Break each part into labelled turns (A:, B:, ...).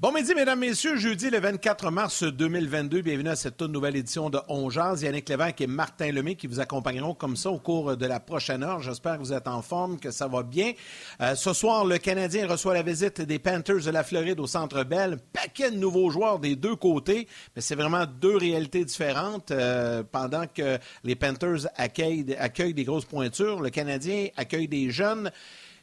A: Bon midi, mesdames, messieurs. Jeudi, le 24 mars 2022. Bienvenue à cette toute nouvelle édition de On Yannick Lévesque et Martin Lemay qui vous accompagneront comme ça au cours de la prochaine heure. J'espère que vous êtes en forme, que ça va bien. Euh, ce soir, le Canadien reçoit la visite des Panthers de la Floride au Centre Bell. Paquet de nouveaux joueurs des deux côtés, mais c'est vraiment deux réalités différentes. Euh, pendant que les Panthers accueillent des grosses pointures, le Canadien accueille des jeunes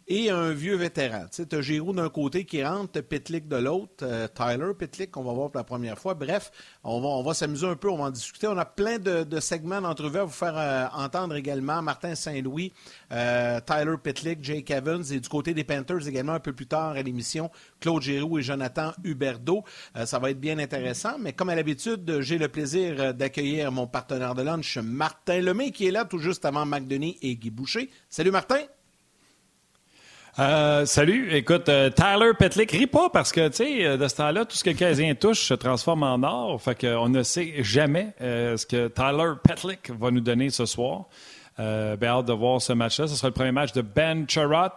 A: et un vieux vétéran. Tu as Giroud d'un côté qui rentre, Pitlick de l'autre, euh, Tyler Pitlick qu'on va voir pour la première fois. Bref, on va, on va s'amuser un peu, on va en discuter. On a plein de, segments d'entrevue à vous faire euh, entendre également. Martin Saint-Louis, euh, Tyler Pitlick, Jake Evans et du côté des Panthers également un peu plus tard à l'émission, Claude Giroux et Jonathan Huberdeau. ça va être bien intéressant, mais comme à l'habitude, j'ai le plaisir d'accueillir mon partenaire de lunch, Martin Lemay, qui est là tout juste avant Denis et Guy Boucher. Salut Martin!
B: Euh, salut, écoute, euh, Tyler Petlick, ris pas parce que, tu sais, euh, de ce temps-là, tout ce que le Canadien touche se transforme en or. Fait qu'on ne sait jamais ce que Tyler Petlick va nous donner ce soir. ben, hâte de voir ce match-là. Ce sera le premier match de Ben Charrot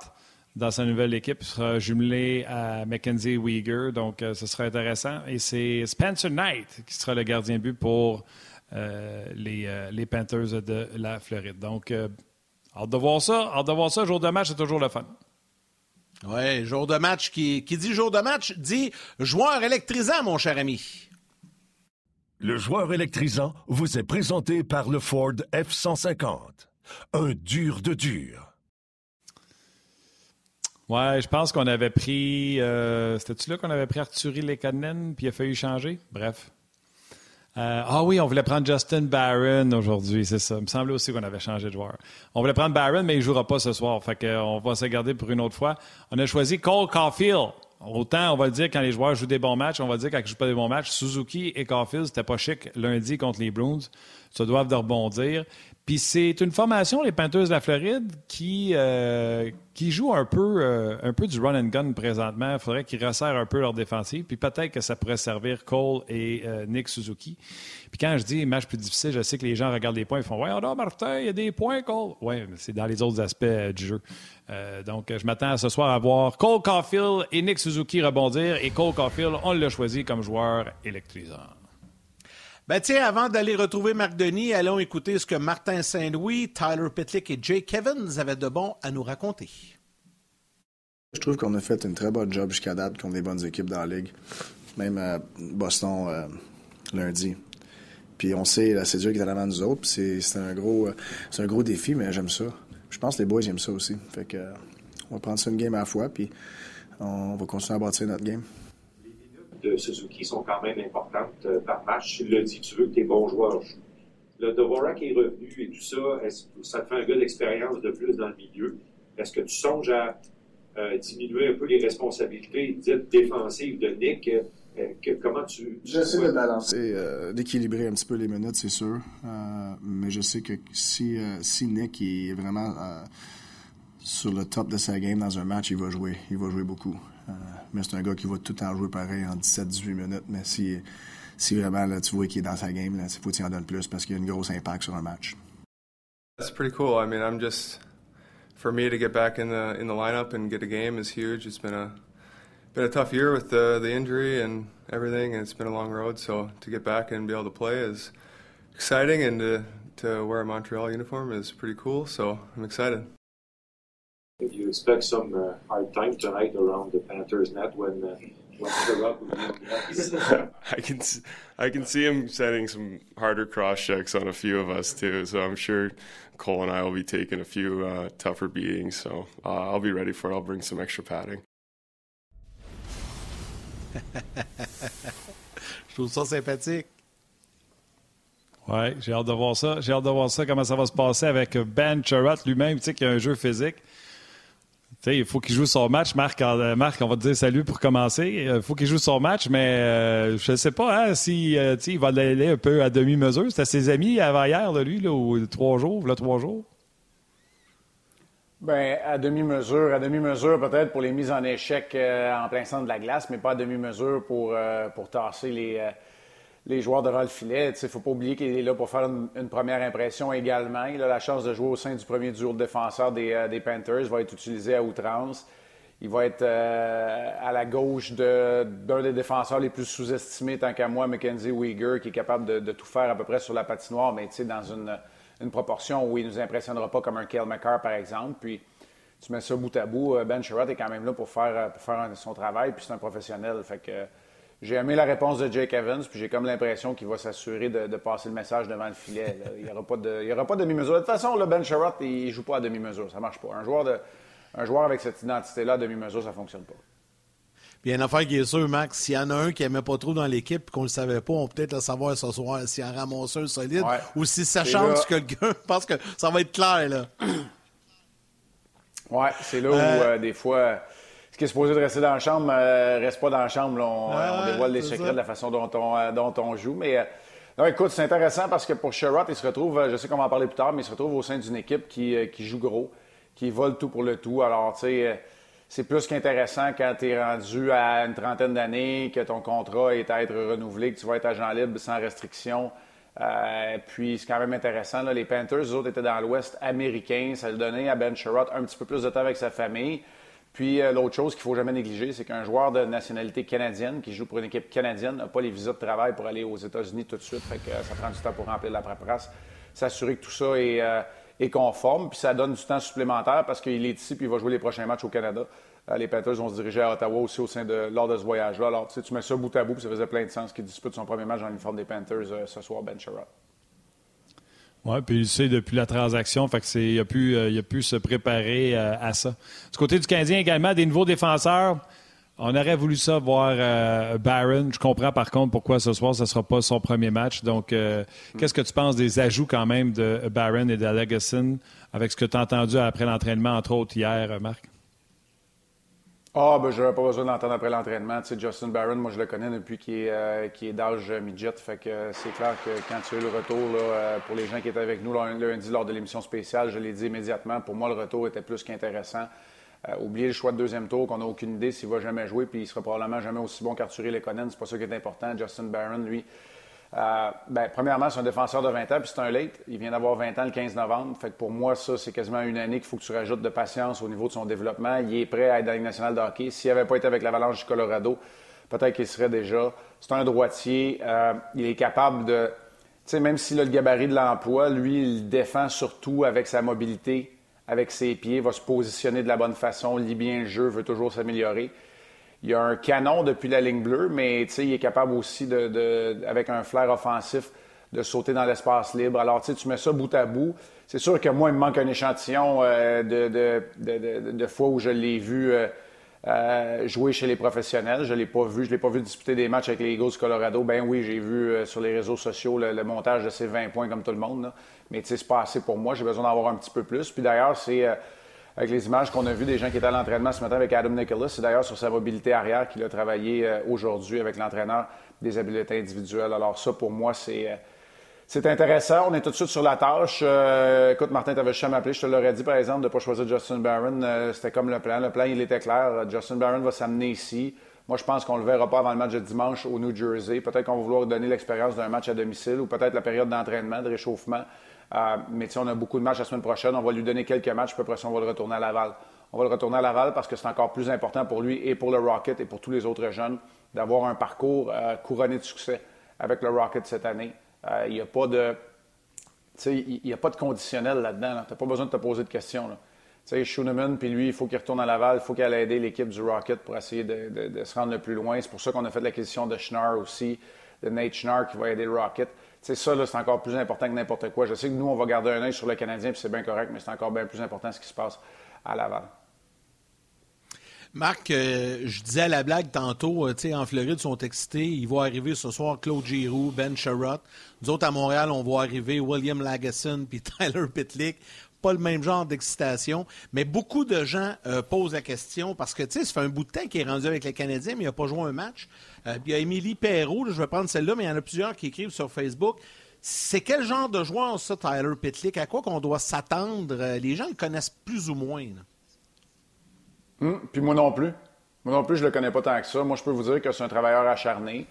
B: dans sa nouvelle équipe. Il sera jumelé à Mackenzie Weegar, donc ce sera intéressant. Et c'est Spencer Knight qui sera le gardien but pour les, les, Panthers de la Floride. Donc, hâte de voir ça. Hâte de voir ça. Jour de match, c'est toujours le fun.
A: Oui, jour de match qui, qui dit jour de match dit joueur électrisant, mon cher ami.
C: Le joueur électrisant vous est présenté par le Ford F-150. Un dur de dur.
B: Ouais, je pense qu'on avait pris. Euh, C'était-tu là qu'on avait pris Arthurie Lekonen, puis il a fallu changer? Bref. Euh, ah oui, on voulait prendre Justin Barron aujourd'hui, c'est ça. Il me semblait aussi qu'on avait changé de joueur. On voulait prendre Barron, mais il ne jouera pas ce soir. Fait qu'on va se garder pour une autre fois. On a choisi Cole Caulfield. Autant, on va le dire quand les joueurs jouent des bons matchs, on va dire quand ils ne jouent pas des bons matchs. Suzuki et Caulfield, c'était pas chic lundi contre les Bruins. Ça doivent de rebondir. Puis c'est une formation, les Panthers de la Floride, qui, euh, qui joue un peu, euh, un peu du run and gun présentement. Il faudrait qu'ils resserrent un peu leur défensive. Puis peut-être que ça pourrait servir Cole et euh, Nick Suzuki. Puis quand je dis match plus difficile, je sais que les gens regardent les points et font Ouais, oh Martin, il y a des points, Cole. Oui, c'est dans les autres aspects du jeu. donc je m'attends ce soir à voir Cole Caulfield et Nick Suzuki rebondir. Et Cole Caulfield, on l'a choisi comme joueur électrisant.
A: Ben tiens, avant d'aller retrouver Marc Denis, allons écouter ce que Martin Saint-Louis, Tyler Pitlick et Jake Evans avaient de bon à nous raconter.
D: Je trouve qu'on a fait une très bonne job jusqu'à date contre des bonnes équipes dans la ligue. Même à Boston euh, lundi. Puis on sait la cédure qui est en avant de nous autres. C'est un gros c'est un gros défi, mais j'aime ça. Je pense que les boys aiment ça aussi. Fait que on va prendre ça une game à la fois, puis on va continuer à bâtir notre game
E: de Suzuki sont quand même importantes euh, par match. Tu l'as dit, tu veux que tes bons joueurs jouent. Le Dvorak est revenu et tout ça, ça te fait un gars d'expérience de plus dans le milieu? Est-ce que tu songes à euh, diminuer un peu les responsabilités dites défensives de Nick? Euh, comment tu.
D: J'essaie de balancer, d'équilibrer un petit peu les minutes, c'est sûr. mais je sais que si, si Nick est vraiment sur le top de sa game dans un match, il va jouer. Il va jouer beaucoup. Euh, mais c'est un gars qui va tout jouer pareil en 17-18 minutes. Mais si, si vraiment là, tu vois qu'il est dans sa game, faut qu'il en donne plus parce qu'il a une grosse impact sur un match.
F: That's pretty cool. I mean, I'm just for me to get back in the in the lineup and get a game is huge. It's been a been a tough year with the the injury and everything, and it's been a long road. So to get back and be able to play is exciting, and to to wear a Montreal uniform is pretty cool. So I'm excited.
E: Do you expect some uh, hard time tonight around the Panthers net when uh, when
G: the I can I can see him setting some harder cross checks on a few of us too. So I'm sure Cole and I will be taking a few uh, tougher beatings. So uh, I'll be ready for it. I'll bring some extra padding.
A: Je trouve ça sympathique.
B: Ouais, j'ai hâte de voir ça. J'ai hâte de voir ça, comment ça va se passer avec Ben Charrot lui-même, tu sais, qui a un jeu physique. Il faut qu'il joue son match. Marc, euh, Marc, on va te dire salut pour commencer. Il euh, faut qu'il joue son match, mais euh, je ne sais pas hein, si il va l'aller un peu à demi-mesure. C'était ses amis avant hier, lui, là, ou trois jours, là, trois jours.
H: Ben, à demi-mesure, à demi-mesure peut-être pour les mises en échec en plein centre de la glace, mais pas à demi-mesure pour, pour tasser les, les joueurs devant le filet. Il ne faut pas oublier qu'il est là pour faire une, première impression également. Il a la chance de jouer au sein du premier duo de défenseurs des, des Panthers. Il va être utilisé à outrance. Il va être euh, à la gauche d'un des défenseurs les plus sous-estimés, tant qu'à moi, Mackenzie Weegar, qui est capable de, tout faire à peu près sur la patinoire, mais dans une, une, proportion où il ne nous impressionnera pas comme un Kale McCarr, par exemple. Puis tu mets ça bout à bout. Euh, ben Sherrod est quand même là pour faire, pour faire son travail, puis c'est un professionnel. Fait que j'ai aimé la réponse de Jake Evans, puis j'ai comme l'impression qu'il va s'assurer de, passer le message devant le filet. Il n'y aura pas de, demi-mesure. De toute façon, le Ben Sherrod, il ne joue pas à demi-mesure. Ça marche pas. Un joueur de un joueur avec cette identité-là, demi-mesure, ça ne fonctionne pas.
A: Puis il y a une affaire qui est sûre, Max, s'il y en a un qui n'aimait pas trop dans l'équipe et qu'on ne le savait pas, on peut peut-être le savoir ce soir s'il y a un ramasseur solide ou si ça change que quelqu'un pense que ça va être clair. là.
H: Oui, c'est là où euh, euh, des fois qui est supposé de rester dans la chambre euh, reste pas dans la chambre. On, dévoile les secrets de la façon dont on, dont on joue. Mais non, écoute, c'est intéressant parce que pour Sherrod, il se retrouve, je sais qu'on va en parler plus tard, mais il se retrouve au sein d'une équipe qui, qui joue gros qui volent tout pour le tout. Alors, tu sais, euh, c'est plus qu'intéressant quand tu es rendu à une trentaine d'années, que ton contrat est à être renouvelé, que tu vas être agent libre sans restriction. Euh, puis c'est quand même intéressant. les Panthers, eux autres, étaient dans l'Ouest américain. Ça le donnait à Ben Sherrod un petit peu plus de temps avec sa famille. Puis euh, l'autre chose qu'il ne faut jamais négliger, c'est qu'un joueur de nationalité canadienne qui joue pour une équipe canadienne n'a pas les visas de travail pour aller aux États-Unis tout de suite. Que ça prend du temps pour remplir la paperasse. S'assurer que tout ça est, est conforme, puis ça donne du temps supplémentaire parce qu'il est ici puis il va jouer les prochains matchs au Canada. Euh, les Panthers vont se diriger à Ottawa aussi au sein de, lors de ce voyage-là. Alors, tu, mets ça bout à bout, puis ça faisait plein de sens qu'il dispute son premier match dans l'uniforme des Panthers euh, ce soir, Ben Sherrod.
B: Oui, puis il sait depuis la transaction, fait que il a pu, euh, il a pu se préparer à ça. Du côté du Canadien également, des nouveaux défenseurs. On aurait voulu ça voir euh, Barron. Je comprends par contre pourquoi ce soir, ce ne sera pas son premier match. Donc, euh, qu'est-ce que tu penses des ajouts quand même de Barron et de Legacy avec ce que tu as entendu après l'entraînement, entre autres hier, Marc?
H: Ah, ben, j'aurais pas besoin d'entendre après l'entraînement. Tu sais, Justin Barron, moi, je le connais depuis qu'il est, euh, d'âge midget. Fait que c'est clair que quand tu as eu le retour, là, pour les gens qui étaient avec nous lundi lors de l'émission spéciale, je l'ai dit immédiatement, pour moi, le retour était plus qu'intéressant. Euh, oubliez le choix de deuxième tour, qu'on n'a aucune idée s'il va jamais jouer, puis il sera probablement jamais aussi bon qu'Arthur Lekonen. C'est pas ça qui est important. Justin Barron, lui, euh, ben, premièrement, c'est un défenseur de 20 ans, puis c'est un late. Il vient d'avoir 20 ans le 15 novembre. Fait que pour moi, ça, c'est quasiment une année qu'il faut que tu rajoutes de patience au niveau de son développement. Il est prêt à être dans la Ligue nationale de hockey. S'il n'avait pas été avec l'Avalanche du Colorado, peut-être qu'il serait déjà. C'est un droitier. Euh, il est capable de. Tu sais, même s'il a le gabarit de l'emploi, lui, il défend surtout avec sa mobilité avec ses pieds, va se positionner de la bonne façon, lit bien le jeu, veut toujours s'améliorer. Il a un canon depuis la ligne bleue, mais il est capable aussi, de, avec un flair offensif, de sauter dans l'espace libre. Alors, tu mets ça bout à bout. C'est sûr que moi, il me manque un échantillon euh, de, de, fois où je l'ai vu euh, euh, jouer chez les professionnels. Je ne l'ai pas vu. Je l'ai pas vu disputer des matchs avec les Eagles du Colorado. Ben oui, j'ai vu sur les réseaux sociaux le, montage de ses 20 points comme tout le monde. Mais tu sais, c'est pas assez pour moi. J'ai besoin d'en avoir un petit peu plus. Puis d'ailleurs, c'est avec les images qu'on a vues des gens qui étaient à l'entraînement ce matin avec Adam Nicholas, c'est d'ailleurs sur sa mobilité arrière qu'il a travaillé euh, aujourd'hui avec l'entraîneur des habiletés individuelles. Alors ça, pour moi, c'est... Euh, c'est intéressant. On est tout de suite sur la tâche. écoute, Martin, tu avais jamais appelé. Je te l'aurais dit, par exemple, de ne pas choisir Justin Barron. C'était comme le plan. Le plan, il était clair. Justin Barron va s'amener ici. Moi, je pense qu'on ne le verra pas avant le match de dimanche au New Jersey. Peut-être qu'on va vouloir donner l'expérience d'un match à domicile ou peut-être la période d'entraînement, de réchauffement. Euh, mais on a beaucoup de matchs la semaine prochaine. On va lui donner quelques matchs, puis après ça, on va le retourner à Laval. On va le retourner à Laval parce que c'est encore plus important pour lui et pour le Rocket et pour tous les autres jeunes d'avoir un parcours euh, couronné de succès avec le Rocket cette année. Euh, il n'y a pas de. A pas de conditionnel là-dedans. Tu n'as pas besoin de te poser de questions. Tu sais, Schooneman, puis lui, il faut qu'il retourne à Laval, il faut qu'il aille aider l'équipe du Rocket pour essayer de, se rendre le plus loin. C'est pour ça qu'on a fait l'acquisition de Schnarr aussi, de Nate Schnarr qui va aider le Rocket. C'est ça, c'est encore plus important que n'importe quoi. Je sais que nous, on va garder un œil sur le Canadien, puis c'est bien correct, mais c'est encore bien plus important ce qui se passe à Laval.
A: Marc, euh, je disais à la blague tantôt, euh, sais, en Floride, ils sont excités. Ils vont arriver ce soir Claude Giroux, Ben Sherrod. Nous autres, à Montréal, on va arriver William Lagesson puis Tyler Pitlick pas le même genre d'excitation, mais beaucoup de gens euh, posent la question parce que, tu sais, ça fait un bout de temps qu'il est rendu avec les Canadiens, mais il n'a pas joué un match. Euh, il y a Émilie Perrault, je vais prendre celle-là, mais il y en a plusieurs qui écrivent sur Facebook. C'est quel genre de joueur, ça, Tyler Pitlick? À quoi qu'on doit s'attendre? Les gens le connaissent plus ou moins.
H: Hum, puis moi non plus. Moi non plus, je le connais pas tant que ça. Moi, je peux vous dire que c'est un travailleur acharné.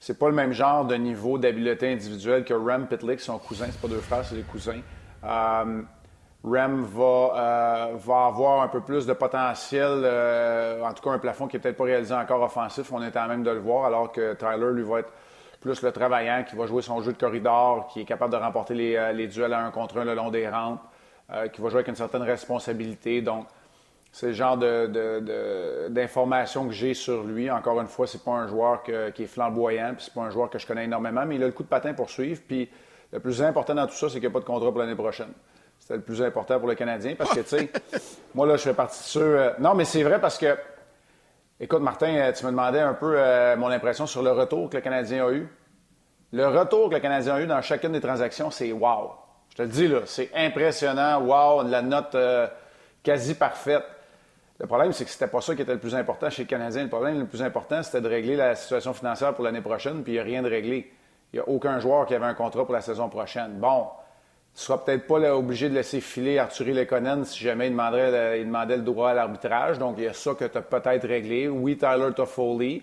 H: C'est pas le même genre de niveau d'habileté individuelle que Rem Pitlick, son cousin. C'est pas deux frères, c'est des cousins. Euh, Rem va, euh, va avoir un peu plus de potentiel, euh, en tout cas un plafond qui n'est peut-être pas réalisé encore offensif. On est en même de le voir, alors que Tyler, lui, va être plus le travaillant, qui va jouer son jeu de corridor, qui est capable de remporter les, les duels à un contre un le long des rampes, qui va jouer avec une certaine responsabilité. Donc, c'est le genre d'informations que j'ai sur lui. Encore une fois, c'est pas un joueur qui est flamboyant, puis c'est pas un joueur que je connais énormément, mais il a le coup de patin pour suivre. Puis le plus important dans tout ça, c'est qu'il n'y a pas de contrat pour l'année prochaine. C'était le plus important pour le Canadien parce que, tu sais, moi, là, je fais partie de ceux. Euh, non, mais c'est vrai parce que, écoute, Martin, euh, tu me demandais un peu euh, mon impression sur le retour que le Canadien a eu. Le retour que le Canadien a eu dans chacune des transactions, c'est wow. Je te le dis, là, c'est impressionnant. Wow, la note quasi parfaite. Le problème, c'est que c'était pas ça qui était le plus important chez le Canadien. Le problème le plus important, c'était de régler la situation financière pour l'année prochaine, puis il n'y a rien de réglé. Il n'y a aucun joueur qui avait un contrat pour la saison prochaine. Bon, ne seras peut-être pas obligé de laisser filer Arthur Lekonen si jamais il, demandait le droit à l'arbitrage. Donc, il y a ça que tu as peut-être réglé. Oui, Tyler Toffoli.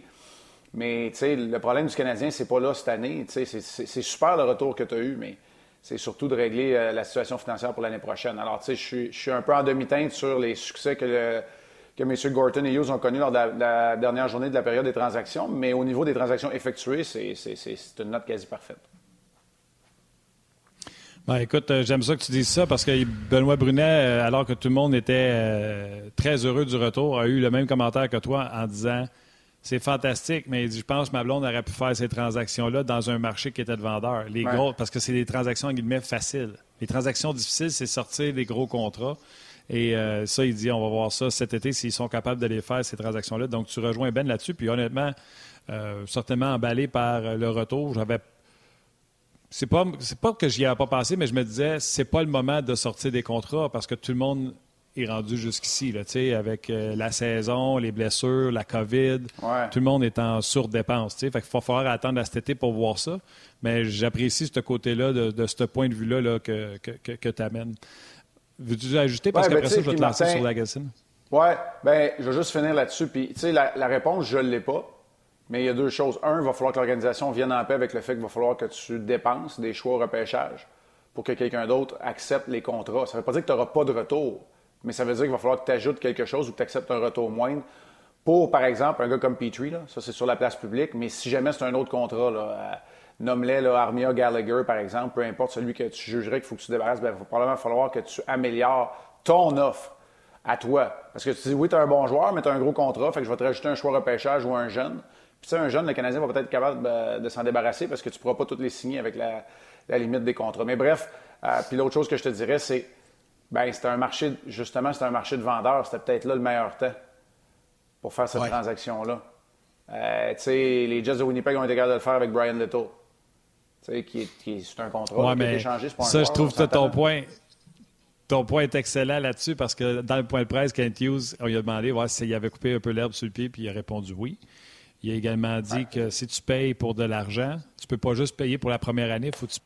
H: Mais le problème du Canadien, c'est pas là cette année. C'est super le retour que tu as eu, mais c'est surtout de régler euh, la situation financière pour l'année prochaine. Alors, je suis un peu en demi-teinte sur les succès que M. Gorton et Hughes ont connu lors de la, dernière journée de la période des transactions, mais au niveau des transactions effectuées, c'est une note quasi parfaite.
B: Ben, écoute, euh, j'aime ça que tu dises ça parce que Benoît Brunet, euh, alors que tout le monde était euh, très heureux du retour, a eu le même commentaire que toi en disant c'est fantastique, mais il dit, je pense que ma blonde aurait pu faire ces transactions-là dans un marché qui était de vendeurs. Les gros, parce que c'est des transactions en guillemets faciles. Les transactions difficiles, c'est sortir des gros contrats. Et ça, il dit, on va voir ça cet été s'ils sont capables de les faire, ces transactions-là. Donc, tu rejoins Ben là-dessus. Puis honnêtement, certainement emballé par le retour. J'avais. C'est pas, c'est pas que j'y avais pas pensé, mais je me disais, c'est pas le moment de sortir des contrats parce que tout le monde est rendu jusqu'ici, là, avec euh, la saison, les blessures, la COVID. Tout le monde est en surdépense. Fait qu'il va falloir attendre à cet été pour voir ça. Mais j'apprécie ce côté-là, de, ce point de vue-là là, que, que, que tu amènes. Veux-tu ajouter? Parce qu'après ben, ça, je vais te lancer sur Lagacine.
H: Oui, bien, je vais juste finir là-dessus. Puis, tu sais, la, réponse, je ne l'ai pas. Mais il y a deux choses. Un, il va falloir que l'organisation vienne en paix avec le fait qu'il va falloir que tu dépenses des choix au repêchage pour que quelqu'un d'autre accepte les contrats. Ça ne veut pas dire que tu n'auras pas de retour, mais ça veut dire qu'il va falloir que tu ajoutes quelque chose ou que tu acceptes un retour moindre pour, par exemple, un gars comme Petrie. Là, ça, c'est sur la place publique. Mais si jamais c'est un autre contrat, là, nomme-les Armia Gallagher, par exemple, peu importe celui que tu jugerais qu'il faut que tu débarrasses, bien, il va probablement falloir que tu améliores ton offre à toi. Parce que tu dis, oui, tu es un bon joueur, mais tu as un gros contrat, fait que je vais te rajouter un choix repêchage ou un jeune. Puis, tu sais, un jeune, le Canadien va peut-être être capable ben, de, s'en débarrasser parce que tu ne pourras pas toutes les signer avec la, limite des contrats. Mais bref, euh, puis l'autre chose que je te dirais, c'est, ben, c'était un marché, justement, c'était un marché de vendeurs. C'était peut-être là le meilleur temps pour faire cette transaction-là. Euh, tu sais, les Jets de Winnipeg ont été capables de le faire avec Brian Little qui est, c'est un contrat qui a échangé.
B: ça, je trouve que ton point. Ton point est excellent là-dessus parce que dans le point de presse, Kent Hughes, on lui a demandé s'il avait coupé un peu l'herbe sur le pied, puis il a répondu oui. Il a également dit que si tu payes pour de l'argent, tu ne peux pas juste payer pour la première année, faut que tu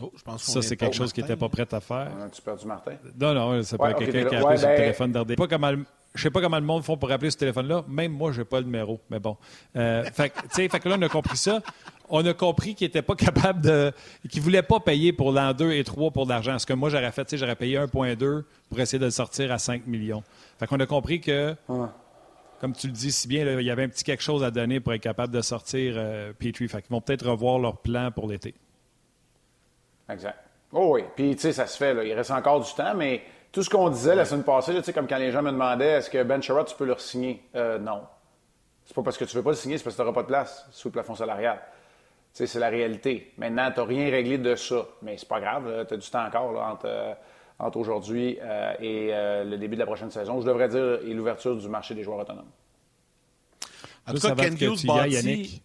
B: Oh, je pense ça, c'est quelque chose qui n'était pas prêt à faire.
H: tu perdu Martin?
B: Non, non, c'est pas quelqu'un qui a appelé sur le ben, téléphone d'RD. Pas comme je sais pas comment le monde font pour appeler ce téléphone-là. Même moi, je n'ai pas le numéro. Mais bon. Euh, fait, fait que là, on a compris ça. On a compris qu'il n'était pas capable de. qu'il ne voulait pas payer pour l'an 2 et 3 pour de l'argent. Ce que moi, j'aurais fait, j'aurais payé 1,2 pour essayer de le sortir à 5 millions. Fait qu'on a compris que. Comme tu le dis si bien, il y avait un petit quelque chose à donner pour être capable de sortir euh, Petrie. Fait qu'ils vont peut-être revoir leur plan pour l'été.
H: Exact. Oh oui. Puis, tu sais, ça se fait. Là. Il reste encore du temps, mais tout ce qu'on disait la semaine passée, là, comme quand les gens me demandaient est-ce que Ben Sherrod, tu peux le signer euh, Non. C'est pas parce que tu veux pas le signer, c'est parce que tu n'auras pas de place sous le plafond salarial. C'est la réalité. Maintenant, tu n'as rien réglé de ça. Mais c'est pas grave, tu as du temps encore entre, euh, entre aujourd'hui euh, et le début de la prochaine saison. Je devrais dire, et l'ouverture du marché des joueurs autonomes.
B: En tout cas, Ken Hughes Yannick.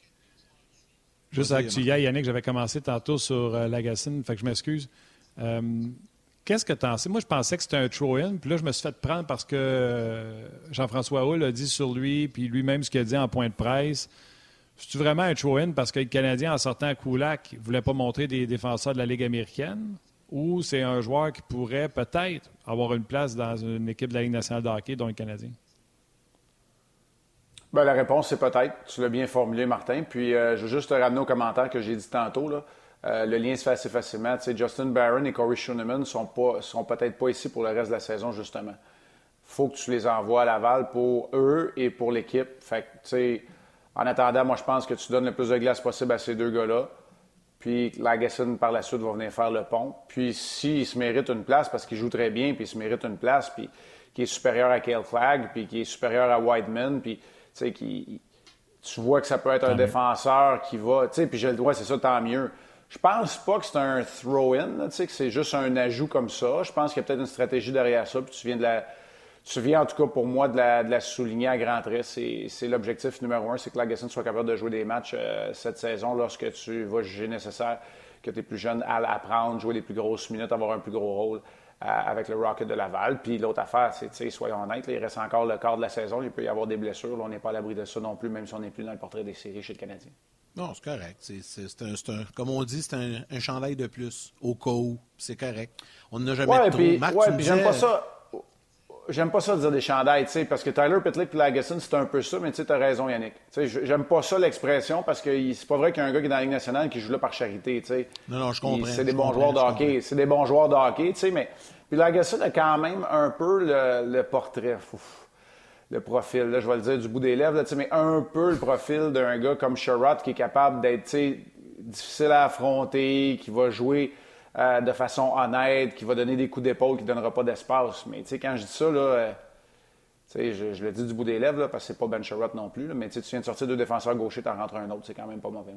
B: Juste avant que tu y ailles, Yannick, j'avais commencé tantôt sur Lagacine, fait que je m'excuse. Qu'est-ce que tu en sais? Moi, je pensais que c'était un throw-in, puis là, je me suis fait prendre parce que euh, Jean-François Hull a dit sur lui, puis lui-même ce qu'il a dit en point de presse. C'est-tu vraiment un throw-in parce que le Canadien, en sortant à Kulak, ne voulait pas montrer des défenseurs de la Ligue américaine? Ou c'est un joueur qui pourrait peut-être avoir une place dans une équipe de la Ligue nationale de hockey, dont le Canadien?
H: Bien, la réponse, c'est peut-être. Tu l'as bien formulé, Martin. Puis, euh, je veux juste te ramener au commentaire que j'ai dit tantôt. Euh, le lien se fait assez facilement. Justin Barron et Corey Schoenemann ne sont, pas, sont peut-être pas ici pour le reste de la saison, justement. faut que tu les envoies à Laval pour eux et pour l'équipe. En attendant, moi, je pense que tu donnes le plus de glace possible à ces deux gars-là. Puis Lagesson, par la suite, va venir faire le pont. Puis s'il se mérite une place, parce qu'il joue très bien, puis il se mérite une place, puis qui est supérieur à Kale Flagg, puis qui est supérieur à Whiteman, puis, tu sais, qui... Tu vois que ça peut être un défenseur qui va... Tu sais, puis j'ai le droit, c'est ça, tant mieux. Je pense pas que c'est un throw-in, tu sais, que c'est juste un ajout comme ça. Je pense qu'il y a peut-être une stratégie derrière ça, puis tu viens de la tu viens en tout cas pour moi de la, souligner à grand trait. C'est l'objectif numéro un, c'est que Lagesson soit capable de jouer des matchs euh, cette saison lorsque tu vas juger nécessaire que tu es plus jeune à l'apprendre, jouer les plus grosses minutes, avoir un plus gros rôle euh, avec le Rocket de Laval. Puis l'autre affaire, c'est, soyons honnêtes, il reste encore le quart de la saison, il peut y avoir des blessures. on n'est pas à l'abri de ça non plus, même si on n'est plus dans le portrait des séries chez le Canadien.
A: Non, c'est correct. C'est, comme on dit, c'est un, chandail de plus, au cas où. C'est correct. On n'a jamais
H: ouais, trop. J'aime pas ça j'aime pas ça de dire des chandails, tu sais, parce que Tyler Pitlick et Lagesson, c'est un peu ça, mais tu sais, as raison, Yannick. Tu sais, j'aime pas ça l'expression parce que c'est pas vrai qu'il y a un gars qui est dans la Ligue nationale qui joue là par charité, tu sais.
A: Non, non, je comprends.
H: C'est des bons joueurs de hockey. C'est des bons joueurs de hockey, tu sais, mais. Puis Lagesson a quand même un peu le, portrait. le profil, là, je vais le dire du bout des lèvres, sais, mais un peu le profil d'un gars comme Sherrod qui est capable d'être difficile à affronter, qui va jouer euh, de façon honnête, qui va donner des coups d'épaule, qui ne donnera pas d'espace. Mais quand je dis ça, là, euh, je, le dis du bout des lèvres, parce que c'est pas Ben Sherratt non plus, mais tu viens de sortir deux défenseurs gauchers, en rentres un autre, c'est quand même pas mauvais.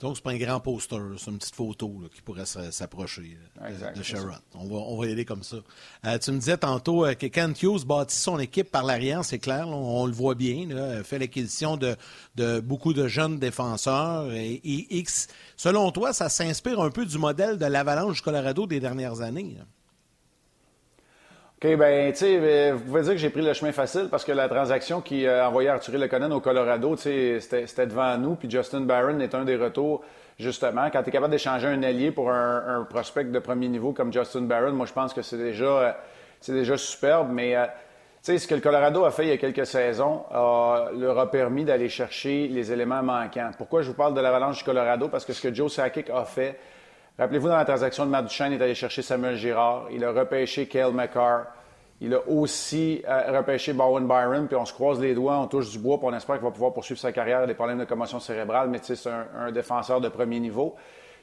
A: Donc, c'est pas un grand poster, c'est une petite photo qui pourrait s'approcher de Sherrod. On va, on va y aller comme ça. Euh, tu me disais tantôt euh, que Kent Hughes bâtit son équipe par l'arrière, c'est clair, on, le voit bien. Là, fait l'acquisition de, de, beaucoup de jeunes défenseurs. Et, X, selon toi, ça s'inspire un peu du modèle de l'Avalanche du Colorado des dernières années.
H: OK, bien, tu sais, euh, vous pouvez dire que j'ai pris le chemin facile parce que la transaction qui a envoyé Arthur Leconen au Colorado, c'était devant nous, puis Justin Barron est un des retours, justement. Quand tu es capable d'échanger un allié pour un, prospect de premier niveau comme Justin Barron, moi, je pense que c'est déjà, euh, déjà superbe, mais... Euh, tu sais, ce que le Colorado a fait il y a quelques saisons leur a permis d'aller chercher les éléments manquants. Pourquoi je vous parle de l'avalanche du Colorado? Parce que ce que Joe Sakic a fait, Rappelez-vous, dans la transaction de Matt Duchesne, il est allé chercher Samuel Girard. Il a repêché Kale McCarr. Il a aussi euh, repêché Bowen Byron, puis on se croise les doigts, on touche du bois, puis on espère qu'il va pouvoir poursuivre sa carrière. Il des problèmes de commotion cérébrale, mais c'est un, défenseur de premier niveau.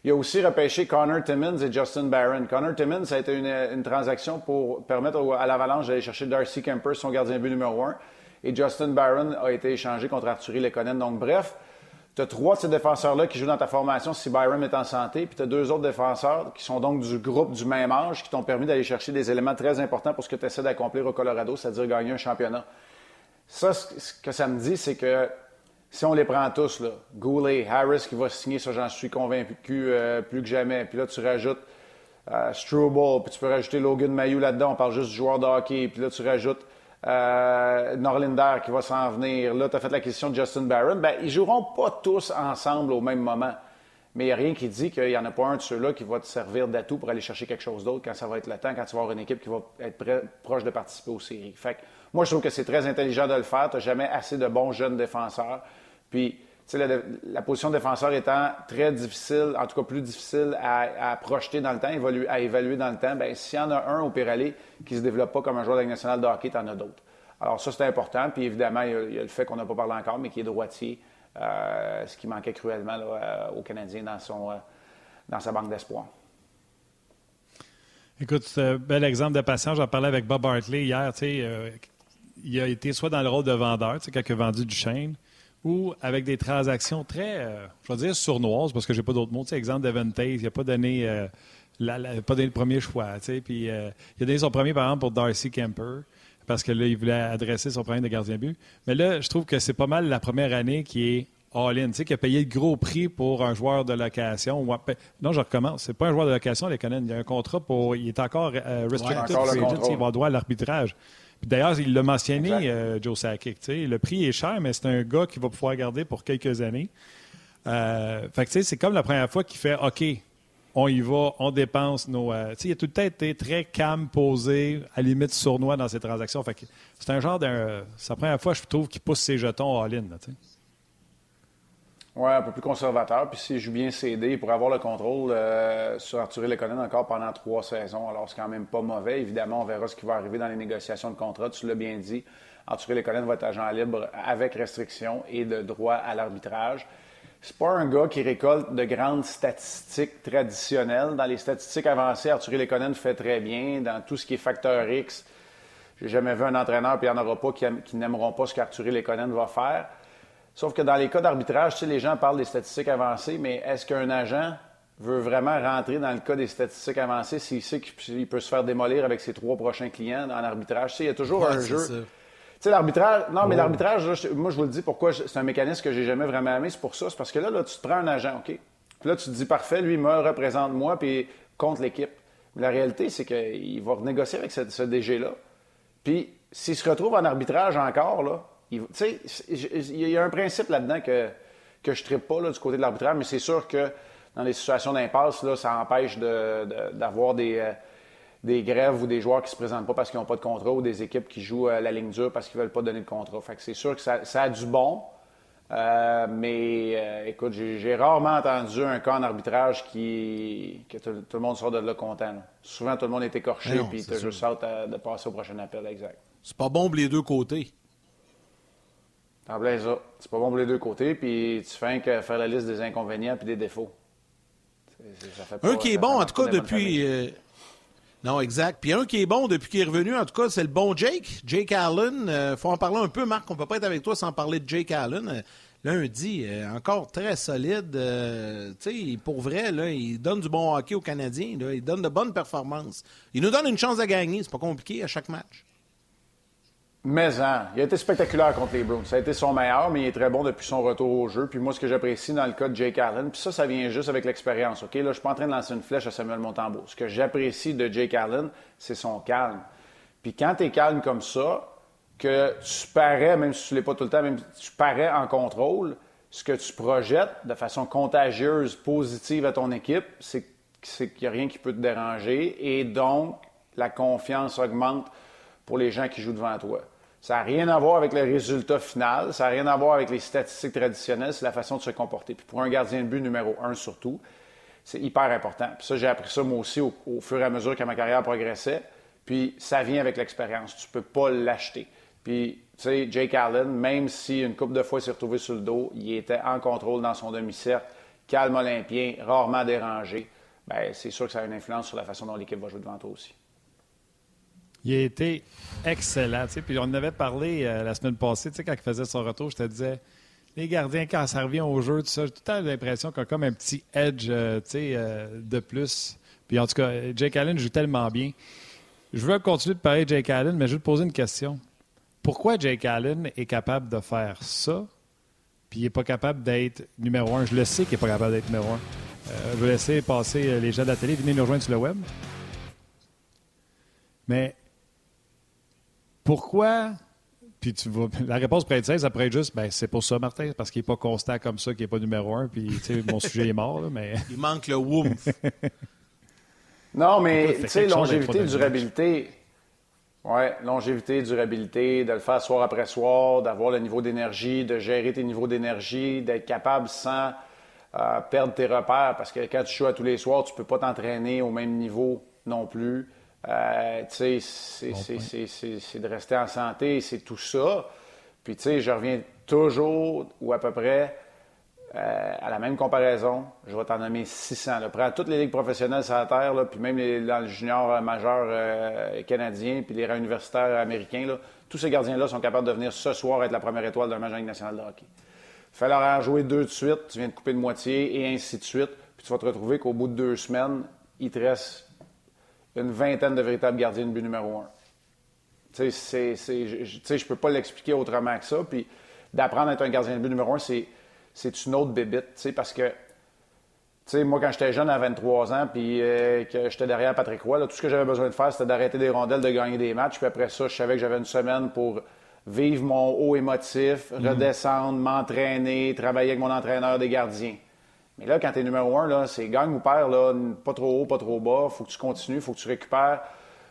H: Il a aussi repêché Connor Timmins et Justin Barron. Connor Timmins, ça a été une, transaction pour permettre à l'Avalanche d'aller chercher Darcy Kemper, son gardien but numéro un. Et Justin Barron a été échangé contre Arthurie Lekonen. Donc, bref, tu as trois de ces défenseurs-là qui jouent dans ta formation si Byron est en santé, puis tu as deux autres défenseurs qui sont donc du groupe du même âge qui t'ont permis d'aller chercher des éléments très importants pour ce que tu essaies d'accomplir au Colorado, c'est-à-dire gagner un championnat. Ça, ce que ça me dit, c'est que si on les prend tous, là, Goulet, Harris qui va signer, ça j'en suis convaincu euh, plus que jamais. Puis là, tu rajoutes euh, puis tu peux rajouter Logan Mayou là-dedans, on parle juste du joueur de hockey, puis là, tu rajoutes euh, Norlinder qui va s'en venir. Là, tu as fait la question de Justin Barron. Ben, ils joueront pas tous ensemble au même moment. Mais il n'y a rien qui dit qu'il n'y en a pas un de ceux-là qui va te servir d'atout pour aller chercher quelque chose d'autre quand ça va être le temps, quand tu vas avoir une équipe qui va être proche de participer aux séries. Fait moi, je trouve que c'est très intelligent de le faire. Tu n'as jamais assez de bons jeunes défenseurs. Puis, la, position de défenseur étant très difficile, en tout cas plus difficile à, projeter dans le temps, à évaluer dans le temps, bien, s'il y en a un au Pirelli qui ne se développe pas comme un joueur de la nationale de hockey, tu en as d'autres. Alors ça, c'est important. Puis évidemment, il y, a, le fait qu'on n'a pas parlé encore, mais qui est droitier, euh, ce qui manquait cruellement euh, aux Canadiens dans, son, euh, dans sa banque d'espoir.
B: Écoute, c'est un bel exemple de patience. J'en parlais avec Bob Hartley hier. il a été soit dans le rôle de vendeur, quand il a vendu du chêne, ou avec des transactions très, euh, je vais dire, sournoises, parce que j'ai pas d'autres mots. exemple d'Eventage, il n'a pas donné, euh, pas donné le premier choix. Puis euh, il a donné son premier, par exemple, pour Darcy Kemper, parce que là, il voulait adresser son problème de gardien but. Mais là, je trouve que c'est pas mal la première année qui est all-in, tu sais, qui a payé le gros prix pour un joueur de location. Non, je recommence. C'est pas un joueur de location, les Conan. Il y a un contrat pour. Il est encore restricted free agent. Il va droit à l'arbitrage. D'ailleurs, il l'a mentionné, euh, Joe Sakic. Le prix est cher, mais c'est un gars qui va pouvoir garder pour quelques années. Euh, fait que c'est comme la première fois qu'il fait OK, on y va, on dépense nos. Euh, il a tout le temps été très calme, posé, à limite sournois dans ses transactions. Fait que c'est un genre d'un. C'est la première fois, je trouve, qu'il pousse ses jetons all-in.
H: Oui, un peu plus conservateur. Puis s'il joue bien CD, il pourrait avoir le contrôle euh, sur Arthur Lekonen encore pendant trois saisons. Alors, c'est quand même pas mauvais. Évidemment, on verra ce qui va arriver dans les négociations de contrat. Tu l'as bien dit. Arthur Lekonen va être agent libre avec restriction et de droit à l'arbitrage. C'est pas un gars qui récolte de grandes statistiques traditionnelles. Dans les statistiques avancées, Arthur Lekonen fait très bien. Dans tout ce qui est facteur X, j'ai jamais vu un entraîneur, puis il n'y en aura pas, qui, qui n'aimeront pas ce qu'Arthur Lekonen va faire. Sauf que dans les cas d'arbitrage, tu sais, les gens parlent des statistiques avancées, mais est-ce qu'un agent veut vraiment rentrer dans le cas des statistiques avancées s'il sait qu'il peut se faire démolir avec ses trois prochains clients en arbitrage? Tu sais, il y a toujours un jeu. Tu sais, l'arbitrage, non, mais l'arbitrage, moi, je vous le dis pourquoi c'est un mécanisme que j'ai jamais vraiment aimé, c'est pour ça. C'est parce que là, là, tu te prends un agent, OK? Puis là, tu te dis, parfait, lui, me représente moi, puis contre l'équipe. Mais la réalité, c'est qu'il va renégocier avec ce, ce DG-là. Puis, s'il se retrouve en arbitrage encore, là, il y a un principe là-dedans que, que je ne pas là, du côté de l'arbitrage, mais c'est sûr que dans les situations d'impasse, ça empêche d'avoir des, euh, des grèves ou des joueurs qui ne se présentent pas parce qu'ils n'ont pas de contrat ou des équipes qui jouent à la ligne dure parce qu'ils ne veulent pas donner de contrat. Fait c'est sûr que ça, a du bon. Euh, mais euh, écoute, j'ai rarement entendu un cas en arbitrage qui, que tout, le monde sort de là content. Souvent, tout le monde est écorché et tu as juste hâte de passer au prochain appel. Exact.
A: C'est pas bon pour les deux côtés.
H: En plein ça. C'est pas bon pour les deux côtés, puis tu fais que faire la liste des inconvénients puis des défauts.
A: un qui est bon, en tout cas, depuis. Euh, non, exact. Puis un qui est bon depuis qu'il est revenu, en tout cas, c'est le bon Jake. Jake Allen. Il euh, faut en parler un peu, Marc. On peut pas être avec toi sans parler de Jake Allen. Euh, lundi, encore très solide. tu sais, pour vrai, là, il donne du bon hockey aux Canadiens. Là, il donne de bonnes performances. Il nous donne une chance de gagner. C'est pas compliqué à chaque match.
H: Mais hein, il a été spectaculaire contre les Bruins. Ça a été son meilleur, mais il est très bon depuis son retour au jeu. Puis moi, ce que j'apprécie dans le cas de Jake Allen, puis ça, ça vient juste avec l'expérience. OK, là, je suis pas en train de lancer une flèche à Samuel Montembeau. Ce que j'apprécie de Jake Allen, c'est son calme. Puis quand tu es calme comme ça, que tu parais, même si tu l'es pas tout le temps, même si tu parais en contrôle, ce que tu projettes de façon contagieuse, positive à ton équipe, c'est qu'il n'y a rien qui peut te déranger. Et donc, la confiance augmente pour les gens qui jouent devant toi. Ça n'a rien à voir avec le résultat final, ça n'a rien à voir avec les statistiques traditionnelles, c'est la façon de se comporter. Puis pour un gardien de but numéro un surtout, c'est hyper important. Puis ça, j'ai appris ça moi aussi au, fur et à mesure que ma carrière progressait. Puis ça vient avec l'expérience. Tu ne peux pas l'acheter. Puis, tu sais, Jake Allen, même si une couple de fois s'est retrouvé sur le dos, il était en contrôle dans son demi-cercle, calme olympien, rarement dérangé. Bien, c'est sûr que ça a une influence sur la façon dont l'équipe va jouer devant toi aussi.
B: Il a été excellent. Puis on en avait parlé euh, la semaine passée, quand il faisait son retour, je te disais, les gardiens, quand ça revient au jeu, tout ça, j'ai tout le temps l'impression qu'il a comme un petit edge euh, euh, de plus. Puis en tout cas, Jake Allen joue tellement bien. Je veux continuer de parler de Jake Allen, mais je vais te poser une question. Pourquoi Jake Allen est capable de faire ça, puis il n'est pas capable d'être numéro un? Je le sais qu'il n'est pas capable d'être numéro un. je vais laisser passer les gens de la télé. Venez nous rejoindre sur le web. Mais pourquoi? Puis tu vas, la réponse pourrait être ça pourrait être juste, ben, c'est pour ça, Martin, parce qu'il n'est pas constant comme ça, qu'il n'est pas numéro un, puis mon sujet est mort. mais...
A: Il manque le woof.
H: non, mais tu sais, longévité, durabilité. Ouais, longévité, durabilité, de le faire soir après soir, d'avoir le niveau d'énergie, de gérer tes niveaux d'énergie, d'être capable sans euh, perdre tes repères, parce que quand tu joues à tous les soirs, tu ne peux pas t'entraîner au même niveau non plus. Euh, c'est de rester en santé, c'est tout ça. Puis, tu sais, je reviens toujours, ou à peu près, euh, à la même comparaison. Je vais t'en nommer 600. Là. Prends toutes les ligues professionnelles sur la Terre, là, puis même dans le junior euh, majeur canadien, puis les rangs universitaires américains, là, tous ces gardiens-là sont capables de venir ce soir être la première étoile d'un majeur national de hockey. Il fallait leur en jouer deux de suite, tu viens de couper de moitié, et ainsi de suite. Puis tu vas te retrouver qu'au bout de deux semaines, il te reste une vingtaine de véritables gardiens de but numéro un. Tu sais, je ne peux pas l'expliquer autrement que ça. Puis d'apprendre à être un gardien de but numéro un, c'est une autre bébite, parce que sais, moi, quand j'étais jeune à 23 ans, puis euh, que j'étais derrière Patrick Roy, tout ce que j'avais besoin de faire, c'était d'arrêter des rondelles, de gagner des matchs. Puis après ça, je savais que j'avais une semaine pour vivre mon haut émotif, mhm. redescendre, m'entraîner, travailler avec mon entraîneur des gardiens. Mais là, quand tu es numéro un, c'est gagne ou perd, là, pas trop haut, pas trop bas. faut que tu continues, faut que tu récupères,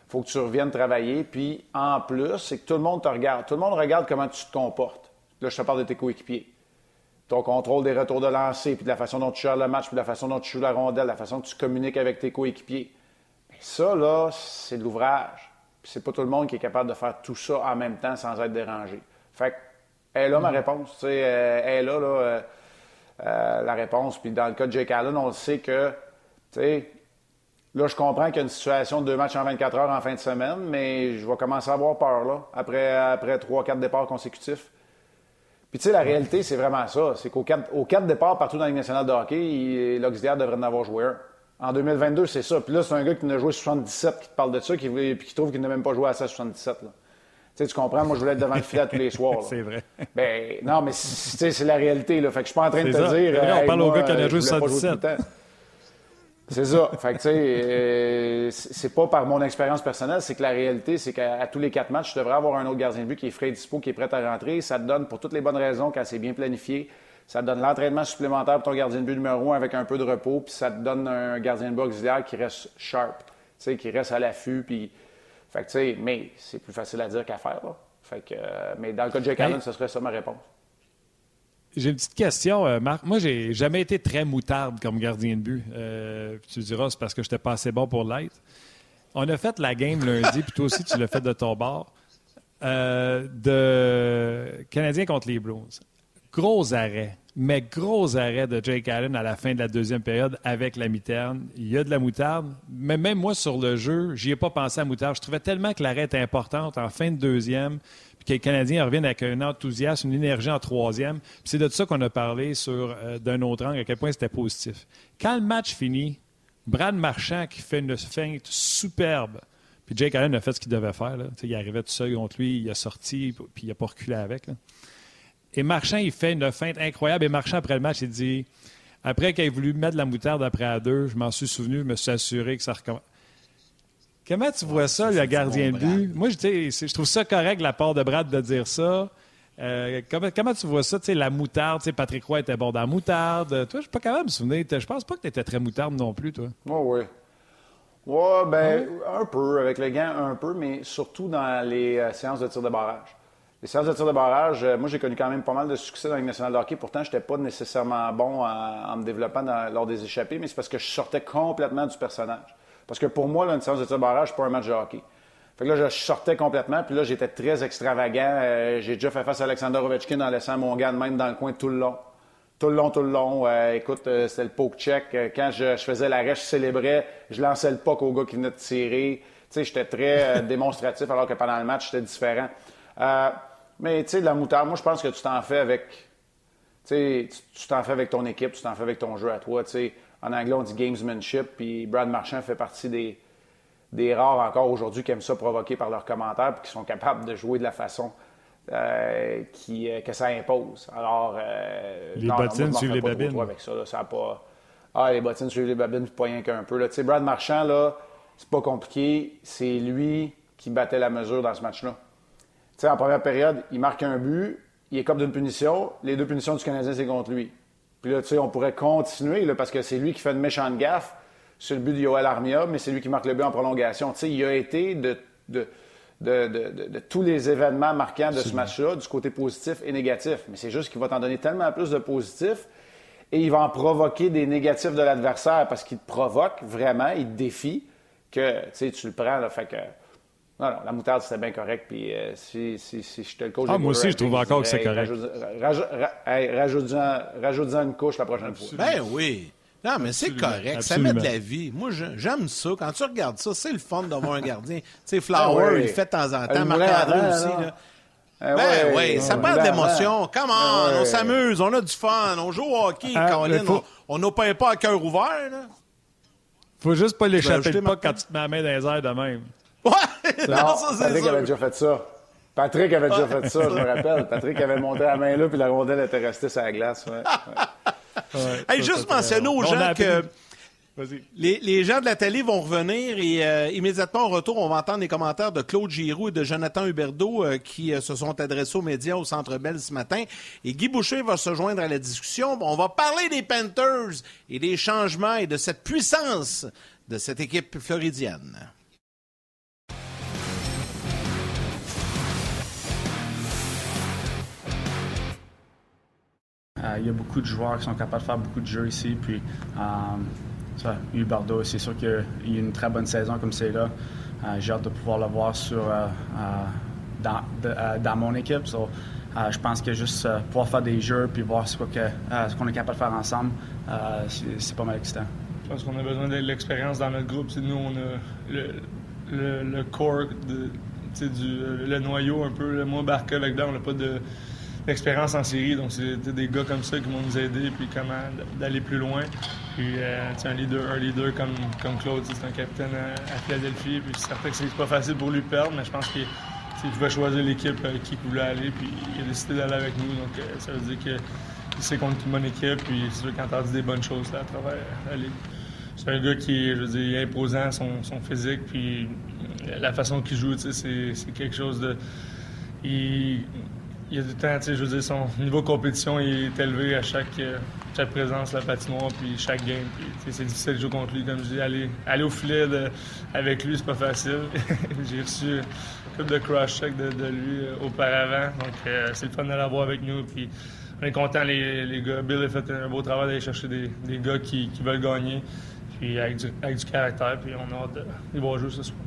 H: faut que tu reviennes travailler. Puis en plus, c'est que tout le monde te regarde. Tout le monde regarde comment tu te comportes. Là, je te parle de tes coéquipiers. Ton contrôle des retours de lancer, puis de la façon dont tu gères le match, puis de la façon dont tu joues la rondelle, la façon dont tu communiques avec tes coéquipiers. Mais ça, là, c'est de l'ouvrage. Puis c'est pas tout le monde qui est capable de faire tout ça en même temps sans être dérangé. Fait que, elle là, ma mm-hmm. réponse. Tu sais, elle est là, là. Euh, euh, la réponse. Puis dans le cas de Jake Allen, on le sait que, tu sais, là, je comprends qu'il y a une situation de deux matchs en 24 heures en fin de semaine, mais je vais commencer à avoir peur, là, après, après trois, quatre départs consécutifs. Puis, tu sais, la réalité, c'est vraiment ça. C'est qu'au quatre, quatre départs partout dans la Ligue nationale de hockey, l'Auxiliaire devrait en avoir joué un. En 2022, c'est ça. Puis là, c'est un gars qui n'a joué 77 qui te parle de ça, qui, puis qui trouve qu'il n'a même pas joué à ça 77. Là. Tu, sais, tu comprends? Moi, je voulais être devant le filet tous les soirs.
B: c'est vrai.
H: Ben, non, mais c'est la réalité. Là. Fait que je suis pas en train de te dire.
B: on parle au gars qui a joué 77.
H: C'est ça. Fait que, tu sais, euh, c'est pas par mon expérience personnelle, c'est que la réalité, c'est qu'à tous les quatre matchs, tu devrais avoir un autre gardien de but qui est frais et dispo, qui est prêt à rentrer. Ça te donne, pour toutes les bonnes raisons, quand c'est bien planifié, ça te donne l'entraînement supplémentaire pour ton gardien de but numéro un avec un peu de repos, puis ça te donne un gardien de but auxiliaire qui reste sharp, tu sais, qui reste à l'affût, puis fait que, tu sais, mais c'est plus facile à dire qu'à faire. Là. Fait que, euh, mais dans le cas de Jake Allen, ce serait ça ma réponse.
B: J'ai une petite question, euh, Marc. Moi, j'ai jamais été très moutarde comme gardien de but. Euh, tu diras, c'est parce que je n'étais pas assez bon pour l'être. On a fait la game lundi, puis toi aussi, tu l'as fait de ton bord, de Canadien contre les Blues. Gros arrêt mais gros arrêt de Jake Allen à la fin de la deuxième période avec la mitaine. Il y a de la moutarde. Mais même moi, sur le jeu, j'y ai pas pensé à moutarde. Je trouvais tellement que l'arrêt était importante en fin de deuxième, puis que les Canadiens reviennent avec un enthousiasme, une énergie en troisième. c'est de ça qu'on a parlé sur euh, d'un autre angle, à quel point c'était positif. Quand le match finit, Brad Marchand qui fait une feinte superbe, puis Jake Allen a fait ce qu'il devait faire. Il arrivait tout seul contre lui, il a sorti, puis il n'a pas reculé avec. Et Marchand, il fait une feinte incroyable. Et Marchand, après le match, il dit Après qu'il ait voulu mettre la moutarde après à deux, je m'en suis souvenu, je me suis assuré que ça recommence. Comment tu vois ça, le gardien de but? Moi, je, je trouve ça correct la part de Brad de dire ça. Euh, comment, tu vois ça, la moutarde? Patrick Roy était bon dans la moutarde. Toi, je ne suis pas capable de me souvenir. Je pense pas que tu étais très moutarde non plus, toi.
H: Oh, oui. Ouais, ben, un peu, avec le gants, un peu, mais surtout dans les euh, séances de tir de barrage. Les séances de tir de barrage, euh, moi, j'ai connu quand même pas mal de succès dans la nationale de hockey. Pourtant, je n'étais pas nécessairement bon en me développant lors des échappées, mais c'est parce que je sortais complètement du personnage. Parce que pour moi, là, une séance de tir de barrage, c'est pas un match de hockey. Fait que là, je sortais complètement, puis là, j'étais très extravagant. Euh, j'ai déjà fait face à Alexander Ovechkin en laissant mon gars de même dans le coin tout le long. Tout le long, tout le long. Euh, écoute, c'était le poke check. quand je, faisais l'arrêt, je célébrais. Je lançais le puck au gars qui venait de tirer. Tu sais, j'étais très démonstratif, alors que pendant le match, j'étais différent. Mais tu sais, la moutarde, moi, je pense que tu t'en fais avec. Tu t'en fais avec ton équipe, tu t'en fais avec ton jeu à toi. En anglais, on dit gamesmanship, puis Brad Marchand fait partie des, des rares encore aujourd'hui qui aiment ça provoquer par leurs commentaires, puis qui sont capables de jouer de la façon euh, qui, euh, que ça impose. Alors,
B: euh, les bottines suivent les babines.
H: Avec ça, ça pas... Ah, les bottines suivent les babines, pas rien qu'un peu. Tu sais, Brad Marchand, là, c'est pas compliqué. C'est lui qui battait la mesure dans ce match-là sais, en première période, il marque un but, il est comme d'une punition. Les deux punitions du Canadien, c'est contre lui. Puis là, tu sais, on pourrait continuer là, parce que c'est lui qui fait une méchante gaffe sur le but de Yoel Armia, mais c'est lui qui marque le but en prolongation. Tu sais, il a été de, de, de, tous les événements marquants de ce match-là, du côté positif et négatif. Mais c'est juste qu'il va t'en donner tellement plus de positifs et il va en provoquer des négatifs de l'adversaire parce qu'il te provoque vraiment, il te défie que tu le prends. Là, fait que non, non, la moutarde, c'était bien correct. Puis euh, si, si, si je te le coach.
B: Ah, moi aussi, je trouve encore que c'est correct.
H: Rajoute-en une couche la prochaine fois.
A: Ben oui. Non, mais c'est correct. Ça met de la vie. Moi, j'aime ça. Quand tu regardes ça, c'est le fun d'avoir un gardien. tu sais, Flower, ah il fait de temps en temps. Marc-André aussi. Là. Ah ben oui, ça parle d'émotion. Come on, on s'amuse, on a du fun, on joue au hockey, ah, on n'a pas, pas à cœur ouvert. Là.
B: Faut juste pas l'échapper pas quand tu te mets la main dans les airs de même.
H: Ouais! Non, ça, Patrick avait déjà fait ça. Patrick avait déjà fait ça, je me rappelle. Patrick avait monté la main là, puis la rondelle était restée sur la glace. Ouais.
A: juste mentionner aux gens que les, gens de la télé vont revenir et euh, immédiatement au retour, on va entendre les commentaires de Claude Giroux et de Jonathan Huberdeau euh, qui euh, se sont adressés aux médias au Centre Bell ce matin. Et Guy Boucher va se joindre à la discussion. On va parler des Panthers et des changements et de cette puissance de cette équipe floridienne.
I: Il y a beaucoup de joueurs qui sont capables de faire beaucoup de jeux ici. Puis, ça, Huberdo, c'est sûr qu'il a eu une très bonne saison comme c'est là. Euh, j'ai hâte de pouvoir le voir sur, euh, euh, dans, mon équipe. je pense que juste pouvoir faire des jeux puis voir ce qu'on est capable de faire ensemble, c'est pas mal excitant.
J: Je pense qu'on a besoin de l'expérience dans notre groupe. nous, on a le, le, core, du, le noyau un peu. Moi, Barca, avec on n'a pas de l'expérience en série. Donc, c'est des gars comme ça qui vont nous aider puis comment d'aller plus loin. Puis, euh, un leader, un leader comme, comme Claude, c'est un capitaine à, Philadelphie. Puis, c'est certain que c'est pas facile pour lui perdre, mais je pense qu'il pouvait choisir l'équipe euh, qui voulait aller. Puis, il a décidé d'aller avec nous. Donc, euh, ça veut dire qu'il sait qu'on est une bonne équipe. Puis, c'est sûr qu'il dit des bonnes choses là, à travers la ligue. C'est un gars qui je est imposant, son, son physique. Puis, la façon qu'il joue, c'est quelque chose de. Il, il y a du temps, tu sais, je veux dire, son niveau compétition est élevé à chaque, euh, chaque présence, la patinoire, puis chaque game. C'est difficile de jouer contre lui, comme je dis. Aller, aller au filet avec lui, c'est pas facile. J'ai reçu un couple de cross-check de, lui euh, auparavant, donc euh, c'est le fun de l'avoir avec nous. Puis on est content, les, gars. Bill a fait un beau travail d'aller chercher des, gars qui, veulent gagner, puis avec du, avec du caractère, puis on a hâte de les voir jouer ce soir.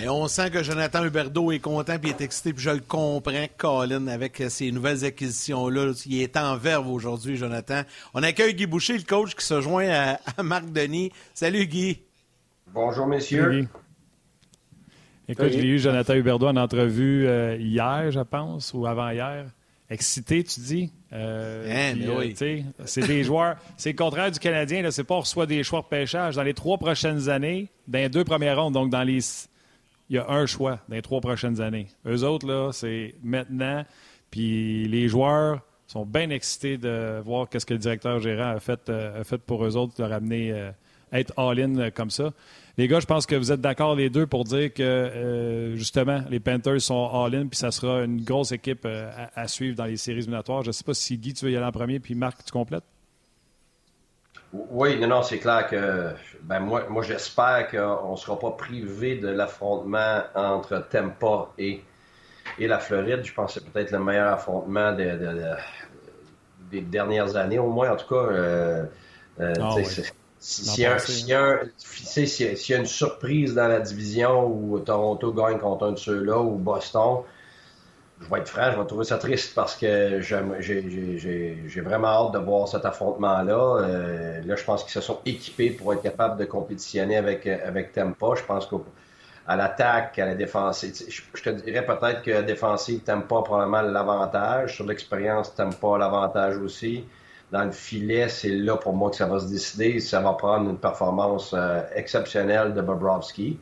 A: Et on sent que Jonathan Huberdeau est content et est excité, puis je le comprends, Colin, avec ces nouvelles acquisitions-là. Il est en verve aujourd'hui, Jonathan. On accueille Guy Boucher, le coach, qui se joint à, Marc Denis. Salut, Guy.
K: Bonjour, messieurs.
B: Écoute, j'ai eu Jonathan Huberdeau en entrevue euh, hier, je pense, ou avant-hier. Excité, tu dis? Euh,
A: hein, oui.
B: Euh, c'est des joueurs. C'est le contraire du Canadien. C'est pas on reçoit des choix de pêchage. Dans les trois prochaines années, dans les deux premières rondes, donc dans les il y a un choix dans les trois prochaines années. Eux autres, là, c'est maintenant. Puis les joueurs sont bien excités de voir qu'est-ce que le directeur gérant a fait, euh, pour eux autres, de leur amener euh, être all-in euh, comme ça. Les gars, je pense que vous êtes d'accord les deux pour dire que justement, les Panthers sont all-in, puis ça sera une grosse équipe à, à, suivre dans les séries éliminatoires. Je ne sais pas si Guy, tu veux y aller en premier, puis Marc, tu complètes?
K: Oui, non, non, c'est clair que ben moi, moi j'espère qu'on ne sera pas privé de l'affrontement entre Tampa et, et la Floride. Je pense que c'est peut-être le meilleur affrontement des dernières années, au moins en tout cas. Euh, euh, ah S'il y, y, a une surprise dans la division où Toronto gagne contre un de ceux-là ou Boston, je vais être franc, je vais trouver ça triste parce que j'ai vraiment hâte de voir cet affrontement-là. Euh, là, je pense qu'ils se sont équipés pour être capables de compétitionner avec, avec Tempa. Je pense qu'à l'attaque, à la défense, je, te dirais peut-être que la défensive, Tempa probablement l'avantage. Sur l'expérience, Tempa l'avantage aussi. Dans le filet, c'est là pour moi que ça va se décider. Ça va prendre une performance euh, exceptionnelle de Bobrovski.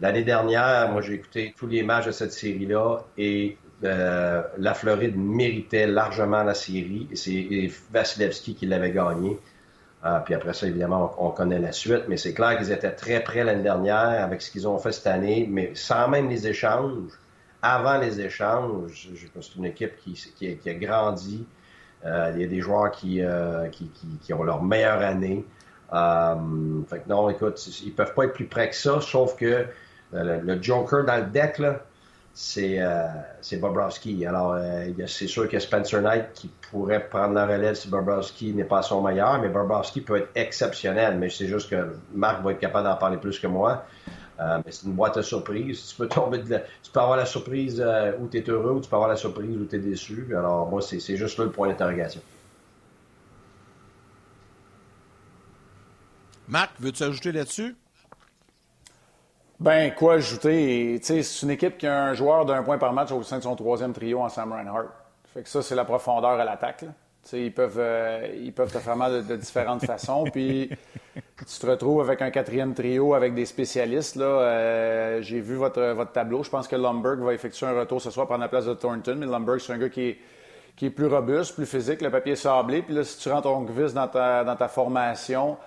K: L'année dernière, moi, j'ai écouté tous les matchs de cette série-là et euh, la Floride méritait largement la série c'est Vasilevski qui l'avait gagné. Euh, puis après ça, évidemment, on, connaît la suite, mais c'est clair qu'ils étaient très près l'année dernière avec ce qu'ils ont fait cette année, mais sans même les échanges. Avant les échanges, c'est une équipe qui, a grandi. Euh, il y a des joueurs qui, qui, ont leur meilleure année. fait que non, écoute, ils peuvent pas être plus près que ça, sauf que le, le Joker dans le deck, là, c'est euh, Bobrovski. Alors, euh, c'est sûr que Spencer Knight qui pourrait prendre la relève si Bobrovski n'est pas son meilleur, mais Bobrovski peut être exceptionnel. Mais c'est juste que Marc va être capable d'en parler plus que moi. Euh, mais c'est une boîte à surprise. Tu peux tomber tu peux avoir la surprise euh, où tu es heureux ou tu peux avoir la surprise où tu es déçu. Alors, moi, c'est juste là le point d'interrogation.
A: Marc, veux-tu ajouter là-dessus?
H: Ben, quoi ajouter? C'est une équipe qui a un joueur d'un point par match au sein de son troisième trio en Sam Reinhardt. Fait que ça, c'est la profondeur à l'attaque. Ils peuvent, euh, ils peuvent te faire mal de, différentes façons. Puis tu te retrouves avec un quatrième trio avec des spécialistes. Là. Euh, j'ai vu votre, votre tableau. Je pense que Lumberg va effectuer un retour ce soir prendre la place de Thornton. Mais Lumberg, c'est un gars qui est, qui est plus robuste, plus physique, le papier sablé. Puis là, si tu rentres Hongvis dans ta, dans ta formation,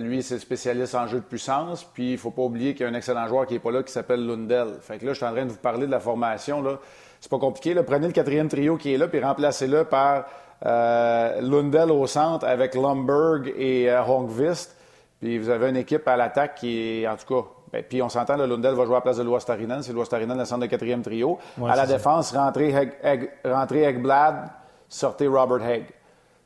H: lui, c'est spécialiste en jeu de puissance. Puis il ne faut pas oublier qu'il y a un excellent joueur qui n'est pas là, qui s'appelle Lundell. Fait que là, je suis en train de vous parler de la formation. Là. C'est pas compliqué. Là. Prenez le quatrième trio qui est là, puis remplacez-le par euh, Lundell au centre avec Lomberg et euh, Hongvist. Puis vous avez une équipe à l'attaque qui est, en tout cas, ben, puis on s'entend, le Lundell va jouer à la place de Loistarinen. C'est Loistarinen, le centre de quatrième trio. à la défense, rentrez, Egblad, sortez Robert Haig.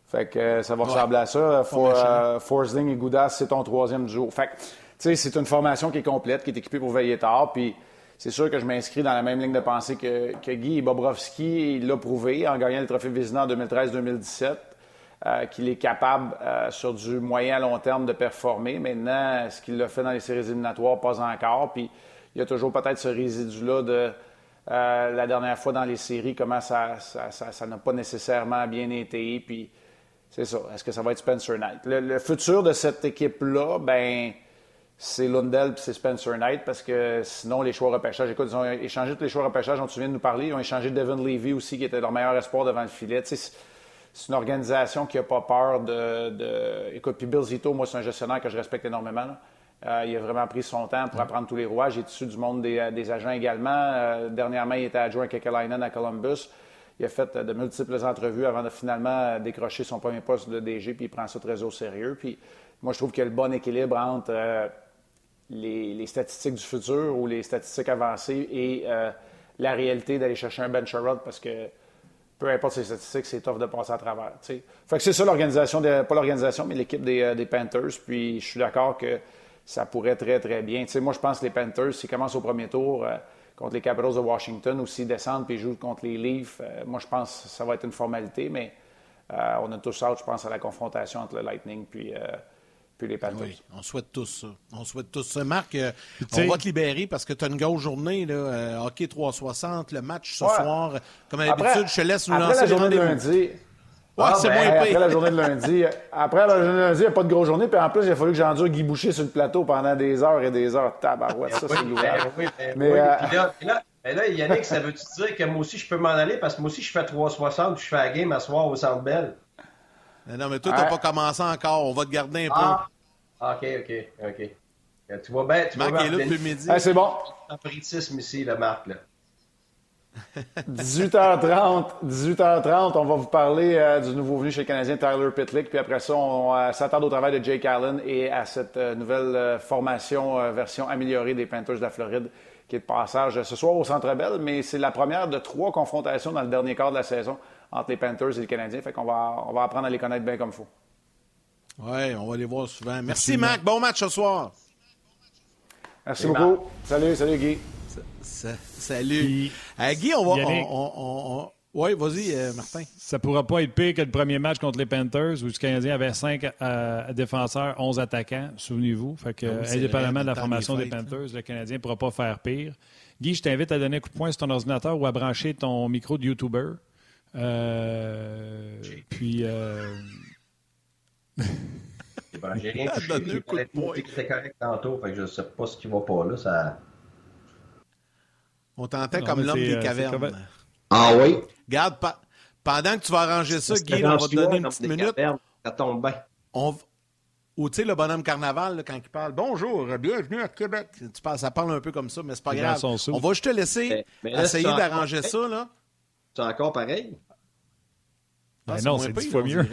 H: Fait que euh, ça va ressembler à ça. For, euh, Forsling et Goudas, c'est ton troisième duo. Fait que, tu sais, c'est une formation qui est complète, qui est équipée pour veiller tard. Puis c'est sûr que je m'inscris dans la même ligne de pensée que, que Guy Bobrovski. Il l'a prouvé en gagnant le trophée Vizina en 2013-2017. Euh, qu'il est capable, euh, sur du moyen à long terme, de performer. Maintenant, ce qu'il a fait dans les séries éliminatoires, pas encore. Puis il y a toujours peut-être ce résidu-là de euh, la dernière fois dans les séries, comment ça n'a pas nécessairement bien été. Puis c'est ça. Est-ce que ça va être Spencer Knight? Le, futur de cette équipe-là, ben c'est Lundell et c'est Spencer Knight parce que sinon, les choix repêchage, écoute, ils ont échangé tous les choix repêchage dont tu viens de nous parler. Ils ont échangé Devin Levy aussi, qui était leur meilleur espoir devant le filet c'est une organisation qui n'a pas peur de, Écoute, puis Bill Zito, moi, c'est un gestionnaire que je respecte énormément. Euh, il a vraiment pris son temps pour apprendre tous les rouages. Il est issu du monde des, agents également. Euh, dernièrement, il était adjoint à Kekalainen à Columbus. Il a fait de multiples entrevues avant de finalement décrocher son premier poste de DG, puis il prend ça très au sérieux. Puis moi, je trouve qu'il y a le bon équilibre entre les, statistiques du futur ou les statistiques avancées et la réalité d'aller chercher un Ben Sherrod parce que peu importe ses statistiques, c'est tough de passer à travers. Fait que c'est ça l'organisation, pas l'organisation, mais l'équipe euh, des, Panthers. Puis je suis d'accord que ça pourrait très, très bien. moi, je pense que les Panthers, s'ils commencent au premier tour euh, contre les Capitals de Washington ou s'ils descendent puis jouent contre les Leafs, euh, moi, je pense que ça va être une formalité, mais on a tous hâte, je pense, à la confrontation entre le Lightning puis puis les Panthers. Oui,
A: on souhaite tous ça. On souhaite tous ça. Marc, euh, on va te libérer parce que tu as une grosse journée. Là, euh, hockey 360, le match ce soir. Comme à l'habitude, je te laisse nous lancer
H: la journée de lundi. Ouais, c'est ben, moins Après la journée de lundi, après la journée de lundi, il n'y a pas de grosse journée. Puis en plus, il a fallu que j'endure Guy Boucher sur le plateau pendant des heures et des heures. Tabarouette, ça, c'est. Ben
K: oui, ben mais, oui. Euh... Puis là, là, là, Yannick, ça veut-tu dire que moi aussi, je peux m'en aller? Parce que moi aussi, je fais 360 je fais la game à soir au Centre Bell?
A: Non, mais toi, tu n'as pas commencé encore. On va te garder un peu.
K: Ah, OK, OK, OK. Tu vois bien. Tu
A: Marc
K: vois
A: est là depuis midi.
H: c'est bon.
K: Ici, le Marc, là.
H: 18h30, 18h30, on va vous parler euh, du nouveau venu chez le Canadien Tyler Pitlick, puis après ça, on euh, s'attarde au travail de Jake Allen et à cette euh, nouvelle formation version améliorée des Panthers de la Floride qui est de passage ce soir au Centre Bell, mais c'est la première de trois confrontations dans le dernier quart de la saison entre les Panthers et les Canadiens, fait qu'on va, on va apprendre à les connaître bien comme il faut.
A: Oui, on va les voir souvent. Merci, Mac. Bon match ce soir.
H: Merci beaucoup. Salut, salut Guy.
A: Salut. Euh, Guy, on va. Oui, vas-y, euh, Martin.
B: Ça ne pourra pas être pire que le premier match contre les Panthers où le Canadien avait cinq euh, défenseurs, 11 attaquants, souvenez-vous. Fait que, ah indépendamment de la formation des, Panthers, le Canadien ne pourra pas faire pire. Guy, je t'invite à donner un coup de poing sur ton ordinateur ou à brancher ton micro de YouTuber. puis.
K: Ben, j'ai rien touché. C'était correct tantôt, fait que je sais pas ce qui va pas là. Ça...
A: On t'entend comme l'homme des euh, cavernes.
K: Ah oui?
A: Garde, pendant que tu vas arranger ça, Guy, on va te donner une petite minute.
K: ça tombe bien.
A: On... Ou tu sais, le bonhomme carnaval, quand il parle Bonjour, bienvenue à Québec. Tu parles, ça parle un peu comme ça, mais c'est pas grave. On va juste te laisser essayer d'arranger ça. là.
K: C'est encore pareil?
B: Ben non, c'est dix fois mieux.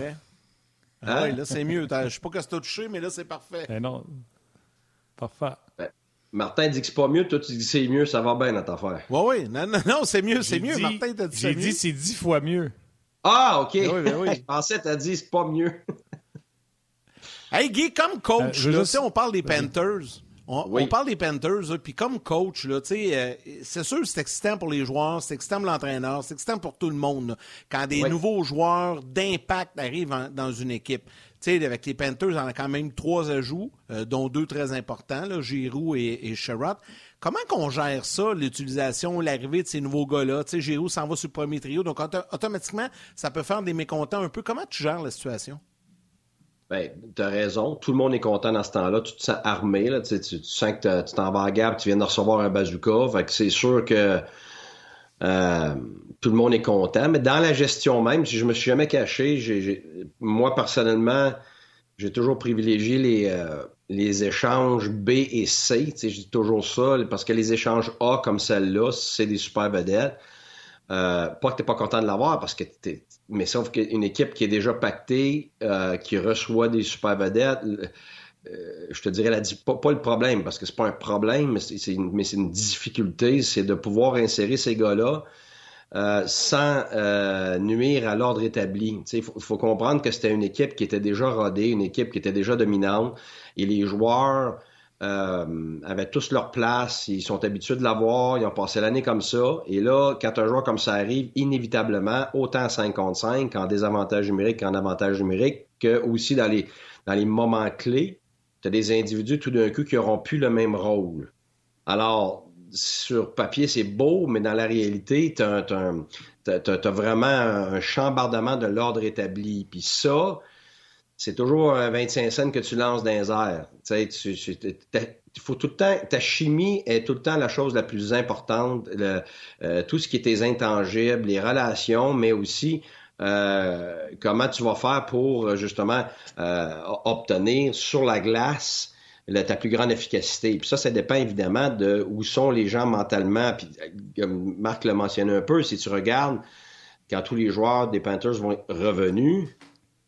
A: Ah oui, là, c'est mieux. Je sais pas que c'est touché, mais là, c'est parfait.
B: Mais non. Parfait.
K: Martin dit que c'est pas mieux, toi tu dis que c'est mieux, ça va bien notre affaire.
A: Oui, oui. Non, non, non c'est mieux, c'est mieux. Martin t'a dit
B: J'ai dit c'est dix fois mieux.
K: Ah, OK. Ben oui, ben oui. je pensais que t'as dit c'est pas mieux.
A: hey, Guy, comme coach, euh, sais, on parle des Panthers. On, parle des Panthers, puis comme coach, là, euh, c'est sûr que c'est excitant pour les joueurs, c'est excitant pour l'entraîneur, c'est excitant pour tout le monde. quand des nouveaux joueurs d'impact arrivent dans une équipe. Sais, avec les Panthers, on a quand même trois ajouts, euh, dont deux très importants, là, Giroud et, et Sherrod. Comment qu'on gère ça, l'utilisation, l'arrivée de ces nouveaux gars-là? Giroud s'en va sur le premier trio, donc automatiquement, ça peut faire des mécontents un peu. Comment tu gères la situation?
K: Ben, tu as raison. Tout le monde est content dans ce temps-là. Tu te sens armé. Tu, sens que tu t'en vas à gare tu viens de recevoir un bazooka. C'est sûr que Euh, tout le monde est content. Mais dans la gestion même, si je me suis jamais caché, moi personnellement, j'ai toujours privilégié les, euh, les échanges B et C. Je dis toujours ça, parce que les échanges A comme celle-là, c'est des super vedettes. Euh, pas que tu n'es pas content de l'avoir, parce que mais sauf qu'une équipe qui est déjà pactée, euh, qui reçoit des super vedettes, je te dirais la, pas, pas, le problème, parce que c'est pas un problème, mais c'est une, une, difficulté, c'est de pouvoir insérer ces gars-là euh, sans euh, nuire à l'ordre établi. Il faut, comprendre que c'était une équipe qui était déjà rodée, une équipe qui était déjà dominante, et les joueurs euh, avaient tous leur place, ils sont habitués de l'avoir, ils ont passé l'année comme ça, et là, quand un joueur comme ça arrive, inévitablement, autant en 5 contre 5, en désavantage numérique qu'en avantage numérique, que aussi dans les, dans les moments clés, tu des individus tout d'un coup qui auront plus le même rôle. Alors, sur papier, c'est beau, mais dans la réalité, tu as, vraiment un chambardement de l'ordre établi. Puis ça, c'est toujours un 25 cents que tu lances dans les airs. Tu faut tout le temps, ta chimie est tout le temps la chose la plus importante. Euh, tout ce qui est tes intangibles, les relations, mais aussi euh, comment tu vas faire pour justement euh, obtenir sur la glace ta plus grande efficacité? Puis ça, ça dépend évidemment de où sont les gens mentalement. Puis Marc l'a mentionné un peu, si tu regardes quand tous les joueurs des Panthers vont être revenus,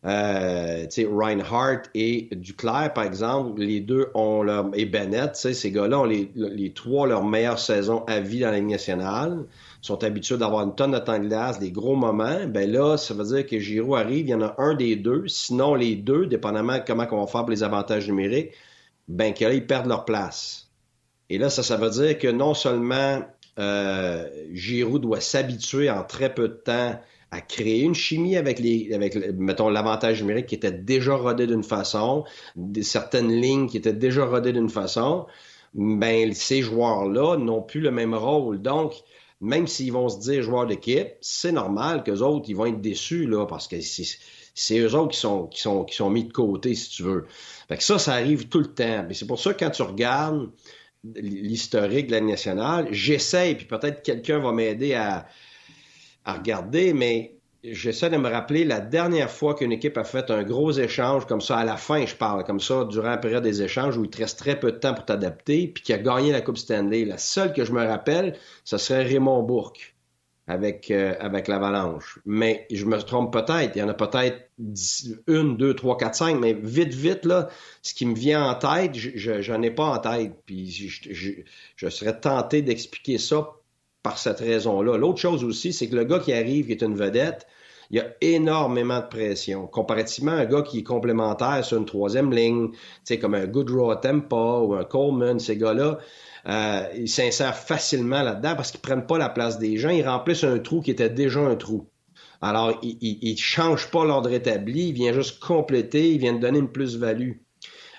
K: euh, Reinhardt et Duclair, par exemple, les deux ont leur. et Bennett, ces gars-là ont les, les, trois leur meilleure saison à vie dans la Ligue nationale, sont habitués d'avoir une tonne de temps de glace, des gros moments. Ben là, ça veut dire que Giroud arrive, il y en a un des deux, sinon les deux, dépendamment de comment on va faire pour les avantages numériques, ben que là, ils perdent leur place. Et là, ça, ça veut dire que non seulement euh, Giroud doit s'habituer en très peu de temps à créer une chimie avec les, avec mettons l'avantage numérique qui était déjà rodé d'une façon, certaines lignes qui étaient déjà rodées d'une façon, ben ces joueurs-là n'ont plus le même rôle. Donc, même s'ils vont se dire joueurs d'équipe, c'est normal qu'eux autres, ils vont être déçus là parce que c'est eux autres qui sont, qui sont, qui sont mis de côté, si tu veux. Fait que ça, ça arrive tout le temps. Mais c'est pour ça que quand tu regardes l'historique de la nationale, j'essaie, puis peut-être quelqu'un va m'aider à, à regarder, mais j'essaie de me rappeler la dernière fois qu'une équipe a fait un gros échange comme ça, à la fin, je parle, comme ça, durant la période des échanges où il te reste très peu de temps pour t'adapter, puis qui a gagné la Coupe Stanley. La seule que je me rappelle, ce serait Raymond Bourque avec, euh, avec l'avalanche. Mais je me trompe peut-être. Il y en a peut-être une, deux, trois, quatre, cinq, mais vite, vite, là, ce qui me vient en tête, je n'en ai pas en tête. Puis je, je, je serais tenté d'expliquer ça par cette raison-là. L'autre chose aussi, c'est que le gars qui arrive, qui est une vedette, il y a énormément de pression. Comparativement un gars qui est complémentaire sur une troisième ligne, comme un Goodrow Tempa ou un Coleman, ces gars-là, euh, ils s'insèrent facilement là-dedans parce qu'ils prennent pas la place des gens, ils remplissent un trou qui était déjà un trou. Alors, ils ne changent pas l'ordre établi, ils viennent juste compléter, ils viennent donner une plus-value.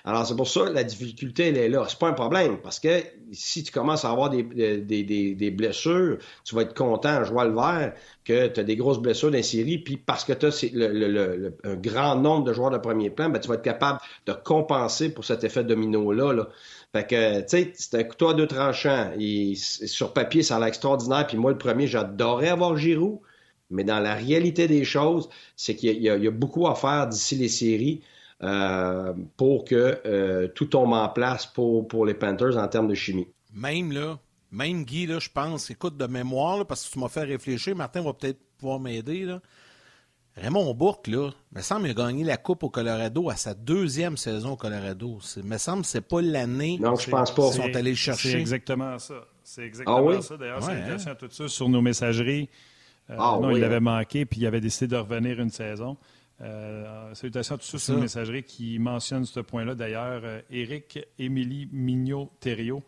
K: Alors, c'est pour ça la difficulté, elle est là. C'est pas un problème, parce que si tu commences à avoir des, des, des, blessures, tu vas être content, je vois le vert, que tu as des grosses blessures dans série, puis parce que tu as le, le, un grand nombre de joueurs de premier plan, ben, tu vas être capable de compenser pour cet effet domino-là. Là. Fait que, tu sais, c'est un couteau à deux tranchants. Et sur papier, ça a l'air extraordinaire. Puis moi, le premier, j'adorais avoir Giroud. Mais dans la réalité des choses, c'est qu'il y, a beaucoup à faire d'ici les séries. Euh, pour que euh, tout tombe en place pour, pour les Panthers en termes de chimie.
A: Même là, même Guy, là, je pense, écoute de mémoire, parce que tu m'as fait réfléchir, Martin va peut-être pouvoir m'aider. Raymond Bourque, là, me semble qu'il a gagné la Coupe au Colorado à sa deuxième saison au Colorado. Il me semble que c'est pas l'année
K: non, je pense pas.
A: qu'ils sont allés le chercher.
B: C'est exactement ça. C'est exactement ah ça. D'ailleurs, c'est hein? tout ça sur nos messageries. Euh, ah non, il avait hein? manqué, puis il avait décidé de revenir une saison. Euh, salutations à tous ceux sur la messagerie qui mentionnent ce point-là. D'ailleurs, Eric, euh, Émilie Mignot-Thériault.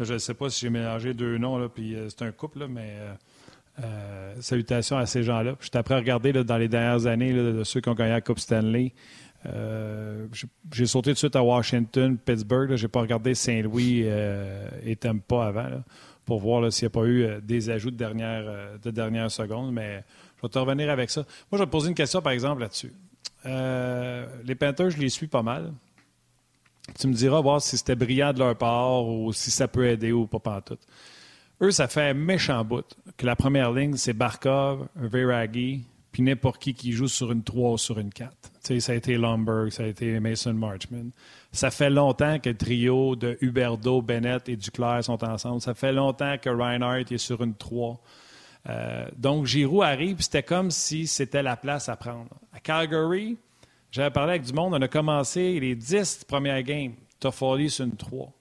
B: Je ne sais pas si j'ai mélangé deux noms, là, puis euh, c'est un couple, là, mais euh, salutations à ces gens-là. Je suis après à regarder dans les dernières années de ceux qui ont gagné la Coupe Stanley. j'ai sauté tout de suite à Washington, Pittsburgh. Je n'ai pas regardé Saint-Louis et Tampa avant pour voir s'il n'y a pas eu des ajouts de dernière, de dernière seconde. Mais je vais te revenir avec ça. Moi, je vais te poser une question, par exemple, là-dessus. Euh, les Panthers, je les suis pas mal. Tu me diras voir si c'était brillant de leur part ou si ça peut aider ou pas tout. eux, ça fait un méchant bout que la première ligne, c'est Barkov, Viragi, puis n'importe qui qui joue sur une 3 ou sur une 4. sais, ça a été Lomberg, ça a été Mason Marchman. Ça fait longtemps que le trio de Huberdo, Bennett et Duclair sont ensemble. Ça fait longtemps que Reinhardt est sur une 3. Euh, donc, Giroud arrive, c'était comme si c'était la place à prendre. À Calgary, j'avais parlé avec du monde, on a commencé les 10 premières games. Toffoli sur une 3.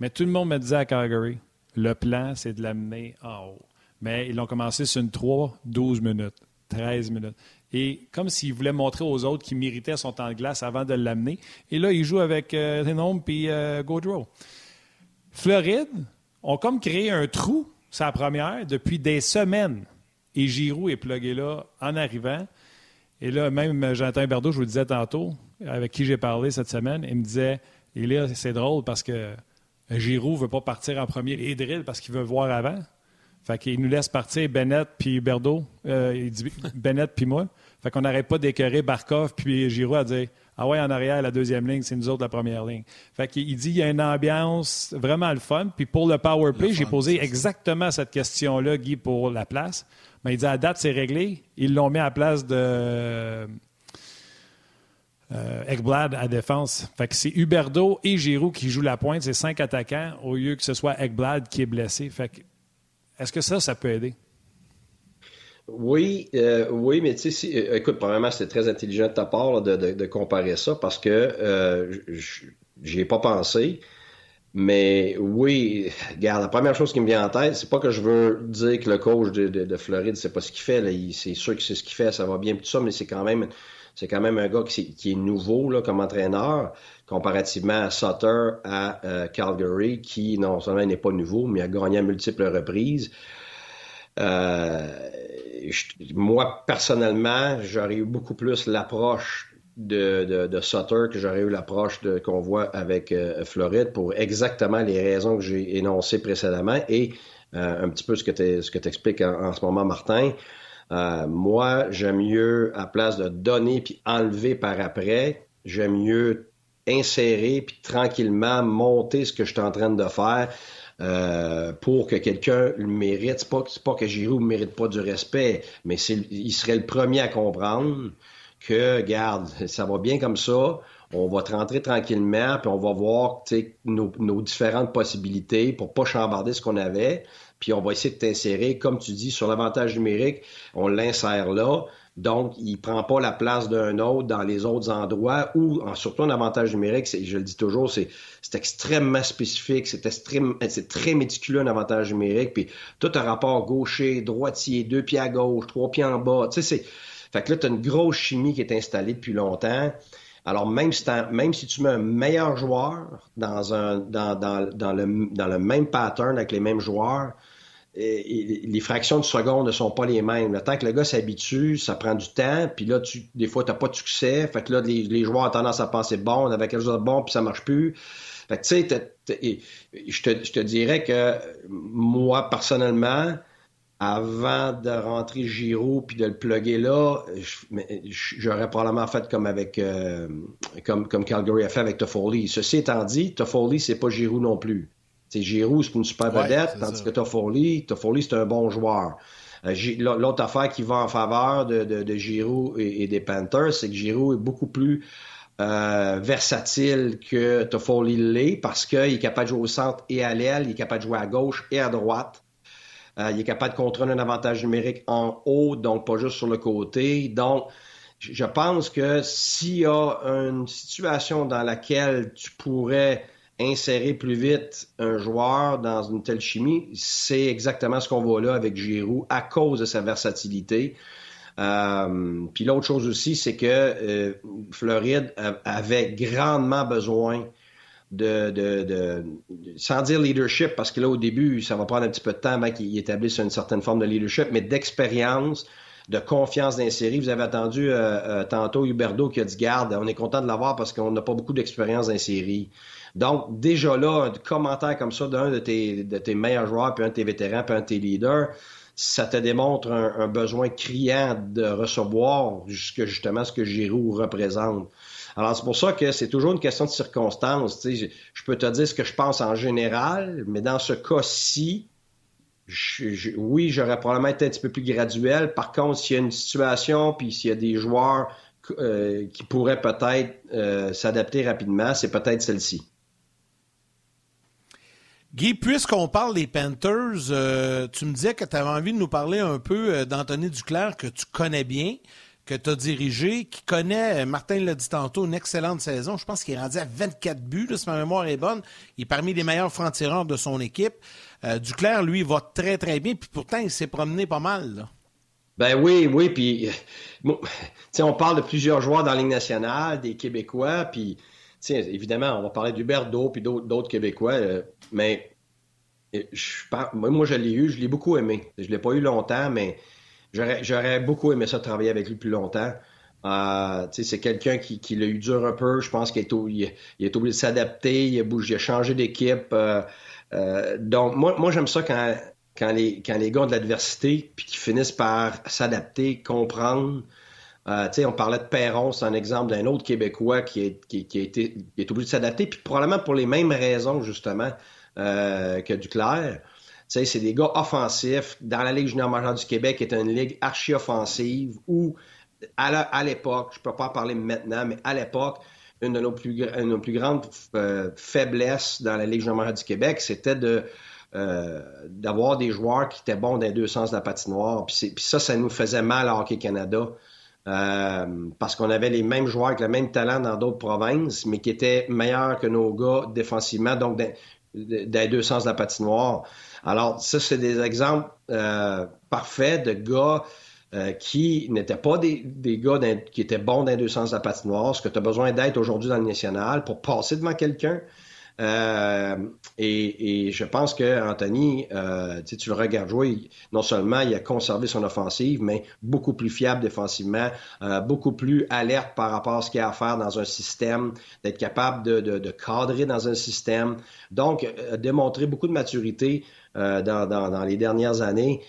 B: Mais tout le monde me disait à Calgary, le plan, c'est de l'amener en haut. Mais ils l'ont commencé sur une 3, 12 minutes, 13 minutes. Et comme s'il voulait montrer aux autres qu'il méritait son temps de glace avant de l'amener. Et là, il joue avec euh, et euh, Gaudreau. Floride ont comme créé un trou, sa première, depuis des semaines. Et Giroud est plugué là en arrivant. Et là, même Jonathan Berdo, je vous le disais tantôt, avec qui j'ai parlé cette semaine, il me disait, et là, c'est drôle parce que Giroud ne veut pas partir en premier et Drill parce qu'il veut voir avant. Fait qu'il nous laisse partir Bennett puis Berdo. Euh, Bennett puis moi. Fait qu'on n'arrête pas d'écœurer Barkov puis Giroud à dire Ah ouais, en arrière, la deuxième ligne, c'est nous autres la première ligne. Fait qu'il dit il y a une ambiance vraiment le fun. Puis pour le power play, j'ai posé exactement cette question-là, Guy, pour la place. Mais il dit à date, c'est réglé. Ils l'ont mis à la place de euh, Ekblad à défense. Fait que c'est Huberdo et Giroud qui jouent la pointe. C'est cinq attaquants au lieu que ce soit Ekblad qui est blessé. Fait que est-ce que ça, ça peut aider?
K: Oui, euh, oui, mais tu sais, euh, écoute, premièrement, c'est très intelligent de ta part de, comparer ça parce que euh, j'y ai pas pensé. Mais oui, regarde, la première chose qui me vient en tête, c'est pas que je veux dire que le coach de, de, de Floride, c'est pas ce qu'il fait. C'est sûr que c'est ce qu'il fait, ça va bien, tout ça, mais c'est quand même c'est quand même un gars qui, est nouveau là, comme entraîneur, comparativement à Sutter à euh, Calgary, qui non seulement n'est pas nouveau, mais a gagné à multiples reprises. Euh, moi, personnellement, j'aurais eu beaucoup plus l'approche de, de, Sutter que j'aurais eu l'approche qu'on voit avec euh, Floride pour exactement les raisons que j'ai énoncées précédemment et un petit peu ce que tu expliques en, en, ce moment, Martin. Euh, moi, j'aime mieux, à place de donner puis enlever par après, j'aime mieux insérer puis tranquillement monter ce que je suis en train de faire euh, pour que quelqu'un le mérite. C'est pas, pas que Giroud ne mérite pas du respect, mais il serait le premier à comprendre que, garde, ça va bien comme ça. On va te rentrer tranquillement, puis on va voir nos, nos différentes possibilités pour pas chambarder ce qu'on avait puis on va essayer de t'insérer, comme tu dis, sur l'avantage numérique, on l'insère là. Donc, il prend pas la place d'un autre dans les autres endroits ou, surtout en avantage numérique, je le dis toujours, c'est extrêmement spécifique, c'est c'est très méticuleux un avantage numérique, puis tout un rapport gaucher, droitier, deux pieds à gauche, trois pieds en bas, tu sais, c'est... Fait que là, tu as une grosse chimie qui est installée depuis longtemps. Alors, même si, même si tu mets un meilleur joueur dans, un, dans, dans, le, dans le même pattern avec les mêmes joueurs, les fractions de seconde ne sont pas les mêmes. Le temps que le gars s'habitue, ça prend du temps, puis là, tu, des fois, tu n'as pas de succès. Fait que là, les, joueurs ont tendance à penser bon, on avait quelque chose de bon, puis ça marche plus. Fait que tu sais, je te, dirais que moi, personnellement, avant de rentrer Giro puis de le plugger là, j'aurais probablement fait comme avec euh, comme, comme Calgary a fait avec Toffoli. Ceci étant dit, Toffoli, c'est pas Giroud non plus. C'est Giroud, c'est une super vedette, tandis que Toffoli, Toffoli, c'est un bon joueur. Euh, l'autre affaire qui va en faveur de, de, Giroud et, des Panthers, c'est que Giroud est beaucoup plus euh, versatile que Toffoli l'est parce qu'il est capable de jouer au centre et à l'aile, il est capable de jouer à gauche et à droite. Euh, il est capable de contrôler un avantage numérique en haut, donc pas juste sur le côté. Donc, je pense que s'il y a une situation dans laquelle tu pourrais insérer plus vite un joueur dans une telle chimie, c'est exactement ce qu'on voit là avec Giroud à cause de sa versatilité. Euh, puis l'autre chose aussi, c'est que euh, Floride avait grandement besoin de, sans dire leadership, parce que là, au début, ça va prendre un petit peu de temps avant qu'il établisse une certaine forme de leadership, mais d'expérience, de confiance dans série. Vous avez entendu euh, tantôt Huberdo qui a dit garde, on est content de l'avoir parce qu'on n'a pas beaucoup d'expérience dans série. Donc, déjà là, un commentaire comme ça d'un de tes, de tes meilleurs joueurs, puis un de tes vétérans, puis un de tes leaders, ça te démontre un, besoin criant de recevoir justement ce que Giroud représente. Alors, c'est pour ça que c'est toujours une question de circonstance. Je, je peux te dire ce que je pense en général, mais dans ce cas-ci, oui, j'aurais probablement été un petit peu plus graduel. Par contre, s'il y a une situation, puis s'il y a des joueurs euh, qui pourraient peut-être euh, s'adapter rapidement, c'est peut-être celle-ci.
A: Guy, puisqu'on parle des Panthers, euh, tu me disais que tu avais envie de nous parler un peu d'Anthony Duclair, que tu connais bien, que tu as dirigé, qui connaît, Martin l'a dit tantôt, une excellente saison. Je pense qu'il est rendu à 24 buts, si ma mémoire est bonne. Il est parmi les meilleurs francs-tireurs de son équipe. Duclair, lui, va très, très bien, puis pourtant, il s'est promené pas mal. Là.
K: Ben oui, oui, puis on parle de plusieurs joueurs dans la Ligue nationale, des Québécois, puis évidemment, on va parler d'Huberto puis d'autres Québécois, euh, mais euh, moi, je l'ai eu, je l'ai beaucoup aimé. Je l'ai pas eu longtemps, mais j'aurais beaucoup aimé ça travailler avec lui plus longtemps. Euh, c'est quelqu'un qui, l'a eu dur un peu. Je pense qu'il est, il, obligé de s'adapter, il, a changé d'équipe. donc, moi, j'aime ça quand les, quand gars de l'adversité, puis qui finissent par s'adapter, comprendre. Euh, on parlait de Perron, c'est un exemple d'un autre Québécois qui, est, qui, qui, a été, qui est obligé de s'adapter, puis probablement pour les mêmes raisons, justement, euh, que Duclair. C'est des gars offensifs. Dans la Ligue junior majeure du Québec, qui est une ligue archi-offensive où, à l'époque, je peux pas en parler maintenant, mais à l'époque, une de nos plus, une de nos plus grandes euh, faiblesses dans la Ligue junior majeure du Québec, c'était de euh, d'avoir des joueurs qui étaient bons dans les deux sens de la patinoire. Puis, puis ça, ça nous faisait mal à Hockey Canada. Euh, parce qu'on avait les mêmes joueurs avec le même talent dans d'autres provinces, mais qui étaient meilleurs que nos gars défensivement, donc dans, deux sens de la patinoire. Alors, ça, c'est des exemples euh, parfaits de gars qui n'étaient pas des, des gars qui étaient bons dans deux sens de la patinoire, ce que tu as besoin d'être aujourd'hui dans le national pour passer devant quelqu'un. Euh, et, je pense que Anthony, euh, tu le regardes jouer, non seulement il a conservé son offensive, mais beaucoup plus fiable défensivement, euh, beaucoup plus alerte par rapport à ce qu'il a à faire dans un système, d'être capable de, cadrer dans un système. Donc, démontrer beaucoup de maturité dans, les dernières années.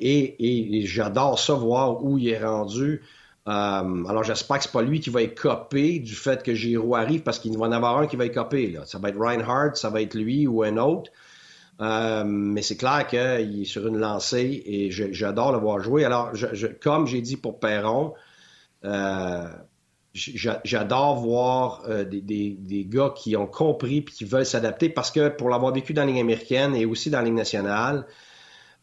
K: et, et j'adore ça, voir où il est rendu. Euh, alors, j'espère que c'est pas lui qui va être copé du fait que Giroud arrive parce qu'il va en avoir un qui va être copé. Là. Ça va être Reinhardt, ça va être lui ou un autre. Euh, mais c'est clair qu'il est sur une lancée et j'adore le voir jouer. Alors, je, comme j'ai dit pour Perron, euh, j'adore voir des, gars qui ont compris et qui veulent s'adapter parce que pour l'avoir vécu dans la américaine et aussi dans la nationale,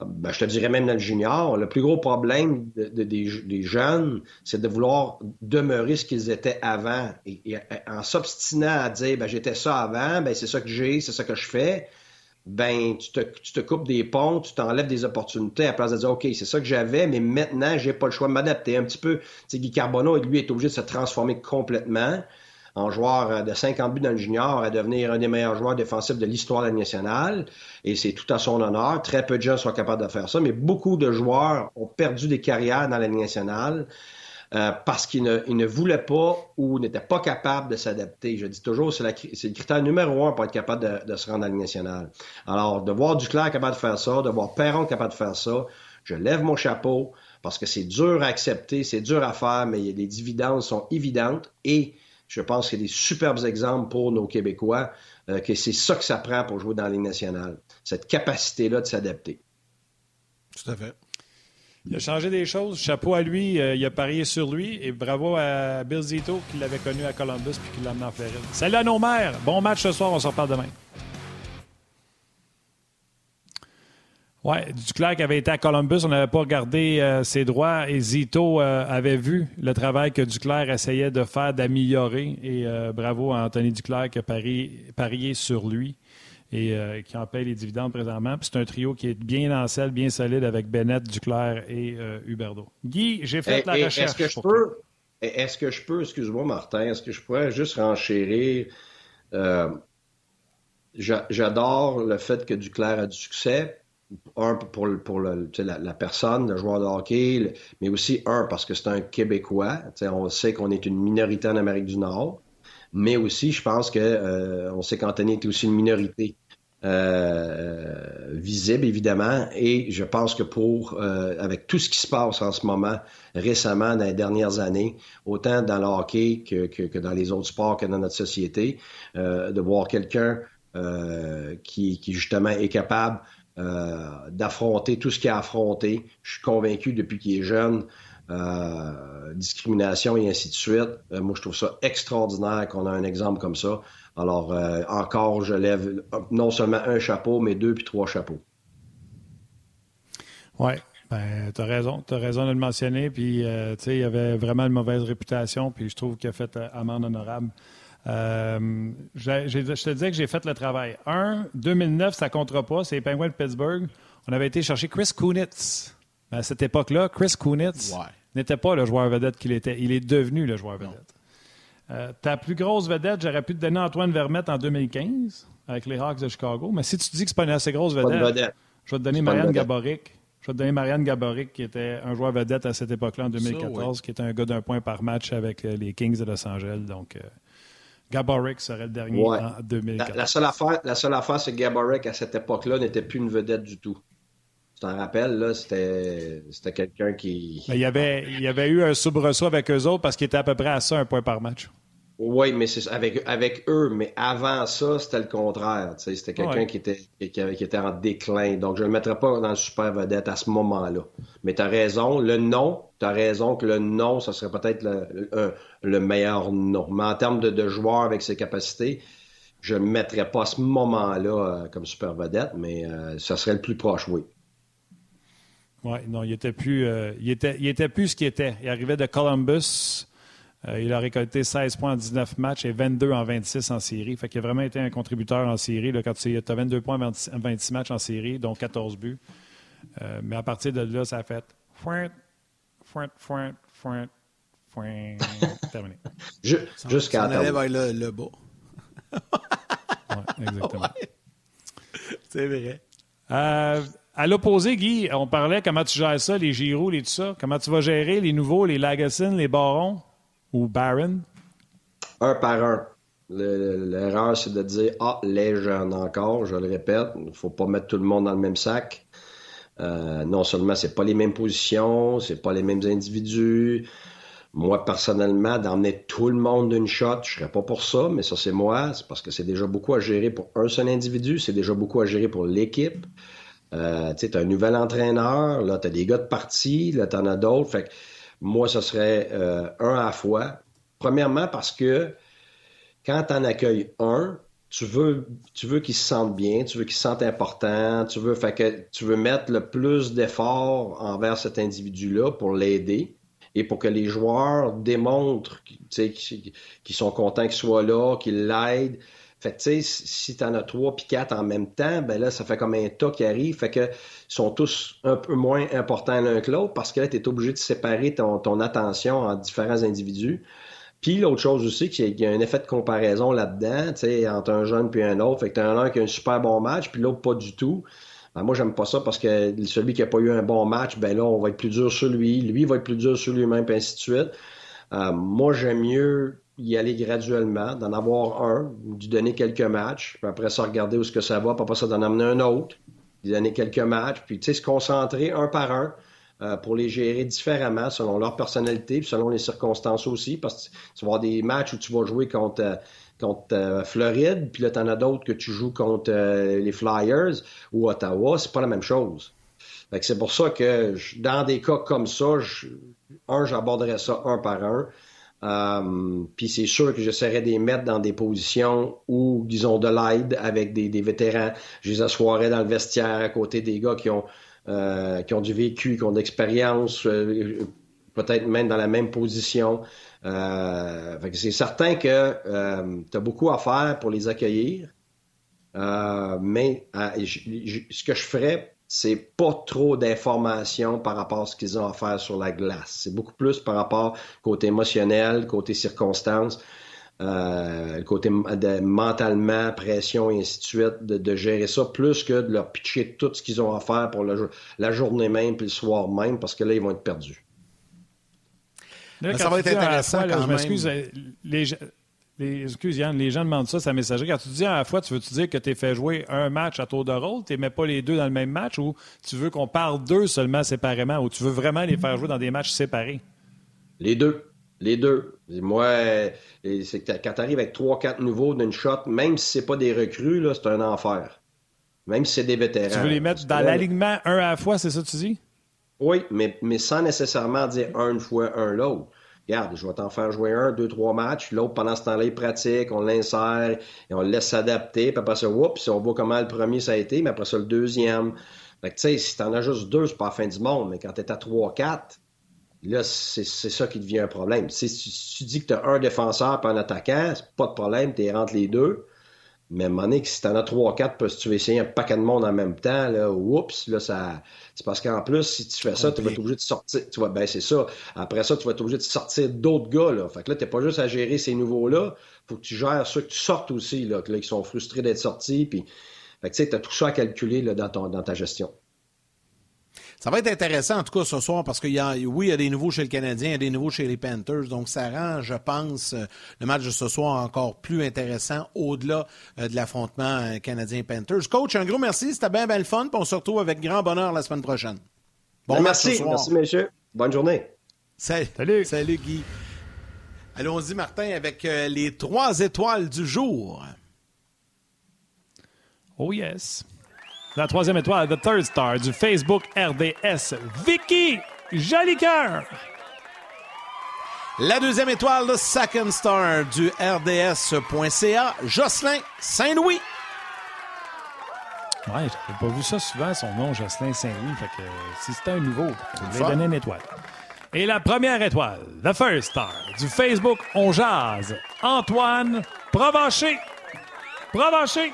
K: ben, je te dirais même dans le junior, le plus gros problème des, jeunes, c'est de vouloir demeurer ce qu'ils étaient avant. Et, en s'obstinant à dire, ben, j'étais ça avant, ben, c'est ça que j'ai, c'est ça que je fais, ben, tu te, tu te coupes des ponts, tu t'enlèves des opportunités à place de dire, OK, c'est ça que j'avais, mais maintenant, j'ai pas le choix de m'adapter un petit peu. Tu Guy Carbonneau, lui, est obligé de se transformer complètement en joueur euh, de 50 buts dans le junior à devenir un des meilleurs joueurs défensifs de l'histoire de la nationale. Et c'est tout à son honneur. Très peu de gens sont capables de faire ça, mais beaucoup de joueurs ont perdu des carrières dans la nationale. Euh, parce qu'ils ne, voulaient pas ou n'étaient pas capables de s'adapter. Je dis toujours, c'est, le critère numéro un pour être capable de, se rendre à la nationale. Alors, de voir Duclair capable de faire ça, de voir Perron capable de faire ça, je lève mon chapeau parce que c'est dur à accepter, c'est dur à faire, mais les dividendes sont évidentes et je pense qu'il y a des superbes exemples pour nos Québécois, euh, que c'est ça que ça prend pour jouer dans la Ligue nationale, cette capacité-là de s'adapter.
A: Tout à fait.
B: Il a changé des choses. Chapeau à lui. Euh, il a parié sur lui. Et bravo à Bill Zito qui l'avait connu à Columbus puis qui l'a amené en Floride. Salut à nos mères. Bon match ce soir. On se reparle demain. Oui, Duclair qui avait été à Columbus, on n'avait pas regardé euh, ses droits et Zito euh, avait vu le travail que Duclair essayait de faire, d'améliorer. Et euh, bravo à Anthony Duclair qui a parié, sur lui et qui en paye les dividendes présentement. C'est un trio qui est bien en selle, bien solide avec Bennett, Duclair et Huberdo. Guy, j'ai fait la recherche.
K: Est-ce que je peux, est-ce que je peux, excuse-moi Martin, est-ce que je pourrais juste renchérir J'adore le fait que Duclair a du succès un pour, pour le, la, la, personne, le joueur de hockey, mais aussi un parce que c'est un Québécois. On sait qu'on est une minorité en Amérique du Nord, mais aussi je pense que euh, on sait qu'Anthony est aussi une minorité euh, visible évidemment, et je pense que pour euh, avec tout ce qui se passe en ce moment récemment dans les dernières années, autant dans le hockey que, que, que dans les autres sports que dans notre société, de voir quelqu'un qui, qui justement est capable d'affronter tout ce qu'il a affronté. Je suis convaincu depuis qu'il est jeune. discrimination et ainsi de suite. moi, je trouve ça extraordinaire qu'on a un exemple comme ça. Alors, encore, je lève non seulement un chapeau, mais deux puis trois chapeaux.
B: Oui, ben, tu as raison. As raison de le mentionner. Puis, euh, tu sais, il avait vraiment une mauvaise réputation. Puis, je trouve qu'il a fait euh, amende honorable. Euh, je te disais que j'ai fait le travail. Un, 2009, ça ne comptera pas. C'est les Penguins de Pittsburgh. On avait été chercher Chris Kunitz. À cette époque-là, Chris Kunitz n'était pas le joueur vedette qu'il était. Il est devenu le joueur vedette. ta plus grosse vedette, j'aurais pu te donner Antoine Vermette en 2015 avec les Hawks de Chicago. Mais si tu dis que ce n'est pas une assez grosse vedette, je vais te donner Marianne Gaboric je vais te donner Marianne Gaboric, qui était un joueur vedette à cette époque-là, en 2014, qui était un gars d'un point par match avec euh, les Kings de Los Angeles. Donc, euh, Gaboric serait le dernier en 2014.
K: La, seule affaire, la seule affaire, c'est que Gaboric, à cette époque-là, n'était plus une vedette du tout. Tu t'en rappelles, là, c'était, quelqu'un qui...
B: il, y avait, il y avait eu un soubresaut avec eux autres parce qu'il était à peu près à ça, un point par match.
K: Oui, mais c'est avec, avec eux. Mais avant ça, c'était le contraire. C'était quelqu'un qui, était, qui, était en déclin. Donc, je ne le mettrais pas dans le super vedette à ce moment-là. Mais tu as raison. Le nom, tu as raison que le nom, ça serait peut-être le, le, meilleur nom. Mais en termes de, de joueur avec ses capacités, je ne le mettrais pas à ce moment-là euh, comme super vedette, mais euh, ça serait le plus proche, oui.
B: Oui, non, il était plus, euh, il était, il était plus ce qu'il était. Il arrivait de Columbus. Euh, il a récolté 16 points en 19 matchs et 22 en 26 en série. Fait qu'il a vraiment été un contributeur en série. Là, quand tu as 22 points en 26 matchs en série, dont 14 buts. Euh, mais à partir de là, ça a fait fouin, fouin, terminé.
K: Jusqu'à
A: On allait vers le, le bas.
B: ouais, exactement.
A: C'est vrai.
B: Euh, à l'opposé, Guy, on parlait comment tu gères ça, les Giroux, les tout ça. Comment tu vas gérer les nouveaux, les Lagassine, les Barons? Ou Baron?
K: Un par un. L'erreur, c'est de dire Ah, les jeunes encore, je le répète, il ne faut pas mettre tout le monde dans le même sac. Euh, non seulement c'est pas les mêmes positions, c'est pas les mêmes individus. Moi, personnellement, d'emmener tout le monde d'une shot, je serais pas pour ça, mais ça, c'est moi. C'est parce que c'est déjà beaucoup à gérer pour un seul individu, c'est déjà beaucoup à gérer pour l'équipe. Euh, tu sais, un nouvel entraîneur, là, tu as des gars de partie, là, tu en as d'autres. Fait que moi, ce serait euh, un à la fois. Premièrement, parce que quand tu en accueilles un, tu veux, tu veux qu'il se sente bien, tu veux qu'il se sente important, tu veux, que tu veux mettre le plus d'efforts envers cet individu-là pour l'aider et pour que les joueurs démontrent qu'ils sont contents qu'il soit là, qu'ils l'aident. Fait que, tu sais, si t'en as trois puis quatre en même temps, ben là, ça fait comme un tas qui arrive. Fait que, sont tous un peu moins importants l'un que l'autre parce que là, tu es obligé de séparer ton, attention en différents individus. Puis l'autre chose aussi, qu'il y a un effet de comparaison là-dedans, tu sais, entre un jeune puis un autre. Fait que t'as un qui a un super bon match, puis l'autre pas du tout. Ben, moi, j'aime pas ça parce que celui qui a pas eu un bon match, ben là, on va être plus dur sur lui. Lui va être plus dur sur lui-même, puis ainsi de suite. Euh, moi, j'aime mieux y aller graduellement, d'en avoir un, d'y donner quelques matchs, puis après ça, regarder où ce que ça va, puis après ça, d'en amener un autre, d'y donner quelques matchs, puis tu sais, se concentrer un par un euh, pour les gérer différemment selon leur personnalité, puis selon les circonstances aussi, parce que tu vas avoir des matchs où tu vas jouer contre, euh, contre euh, Floride, puis là, tu en as d'autres que tu joues contre les Flyers ou Ottawa, c'est pas la même chose. c'est pour ça que dans des cas comme ça, un, j'aborderais ça un par un. Euh, puis c'est sûr que j'essaierais de les mettre dans des positions où, disons, de l'aide avec des, des, vétérans. Je les assoirais dans le vestiaire à côté des gars qui ont, euh, qui ont du vécu, qui ont de l'expérience, euh, peut-être même dans la même position. Euh, c'est certain que tu as beaucoup à faire pour les accueillir. mais ce que je ferais c'est pas trop d'informations par rapport à ce qu'ils ont à faire sur la glace. C'est beaucoup plus par rapport côté émotionnel, côté circonstances, euh, côté de, mentalement, pression et ainsi de suite, de, gérer ça, plus que de leur pitcher tout ce qu'ils ont à faire pour la journée même puis le soir même, parce que là, ils vont être perdus.
A: ça va être intéressant quand
B: je m'excuse, les, les, excuse Yann, les gens demandent ça, sa messagerie. Quand tu dis à la fois, tu veux-tu dire que tu fait jouer un match à tour de rôle, tu mets pas les deux dans le même match ou tu veux qu'on parle d'eux seulement séparément ou tu veux vraiment les faire jouer dans des matchs séparés?
K: Les deux. Les deux. Moi, c'est quand tu arrives avec trois, quatre nouveaux d'une shot, même si c'est pas des recrues, c'est un enfer. même si c'est des vétérans.
B: Tu veux les mettre dans l'alignement un à la fois, c'est ça que tu dis?
K: Oui, mais, mais sans nécessairement dire un une fois, un l'autre. Regarde, je vais t'en faire jouer un, deux, trois matchs. L'autre, pendant ce temps-là, il pratique, on l'insère et on le laisse s'adapter. Puis après ça, oups, on voit comment le premier ça a été, mais après ça, le deuxième. Fait que, tu sais, si t'en as juste deux, c'est pas la fin du monde. Mais quand t'es à trois, quatre, là, c'est ça qui devient un problème. Si, tu dis que t'as un défenseur et un attaquant, c'est pas de problème, t'es rentre les deux. Mais à un moment donné, si t'en as trois, quatre, parce que tu veux essayer un paquet de monde en même temps, là, oups, là, ça. C'est parce qu'en plus, si tu fais ça, tu vas être obligé de sortir. Tu vois, ben, c'est ça. Après ça, tu vas être obligé de sortir d'autres gars, là. Fait que là, t'es pas juste à gérer ces nouveaux-là. Faut que tu gères ceux que tu sortes aussi, là, que, là, qui sont frustrés d'être sortis. Puis, fait que tu sais, t'as tout ça à calculer, là, dans, ton, dans ta gestion.
A: Ça va être intéressant, en tout cas, ce soir, parce qu'il y a, oui, il y a des nouveaux chez le Canadien, il y a des nouveaux chez les Panthers. Donc, ça rend, je pense, euh, le match de ce soir encore plus intéressant au-delà euh, de l'affrontement euh, Canadien-Panthers. Coach, un gros merci. C'était bien, bien le fun. Puis on se retrouve avec grand bonheur la semaine prochaine.
K: Bon ben, merci. Merci, messieurs. Bonne journée.
A: Salut. Salut, Guy. Allons-y, Martin, avec les trois étoiles du jour.
B: Oh yes. La troisième étoile, The Third Star du Facebook RDS, Vicky Jolicoeur.
A: La deuxième étoile, The Second Star du RDS.ca, Jocelyn Saint-Louis.
B: Ouais, j'avais pas vu ça souvent, son nom, Jocelyn Saint-Louis. Fait que si c'était un nouveau, je vais donner une étoile. Et la première étoile, The First Star du Facebook On Jazz, Antoine Provencher. Provencher.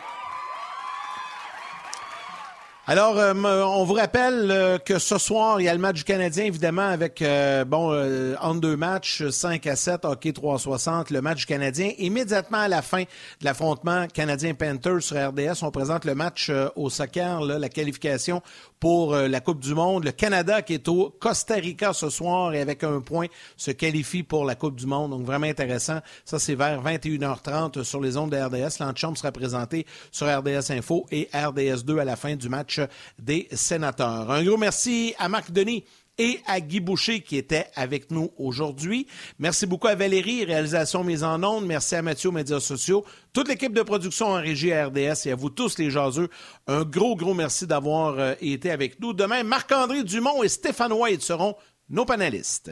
A: Alors, euh, on vous rappelle euh, que ce soir, il y a le match du Canadien, évidemment, avec, euh, bon, en deux matchs, 5 à 7, hockey 360, le match du Canadien. Immédiatement à la fin de l'affrontement Canadien-Panthers sur RDS, on présente le match au soccer, la qualification pour la Coupe du Monde. Le Canada qui est au Costa Rica ce soir et avec un point se qualifie pour la Coupe du Monde. Donc, vraiment intéressant. Ça, c'est vers 21h30 sur les ondes de RDS. L'antichambre sera présenté sur RDS Info et RDS 2 à la fin du match des sénateurs. Un gros merci à Marc Denis et à Guy Boucher qui était avec nous aujourd'hui. Merci beaucoup à Valérie, réalisation mise en ondes. Merci à Mathieu, médias sociaux. Toute l'équipe de production en régie à RDS et à vous tous les jaseux. Un gros, gros merci d'avoir euh, été avec nous. Demain, Marc-André Dumont et Stéphane White seront nos panélistes.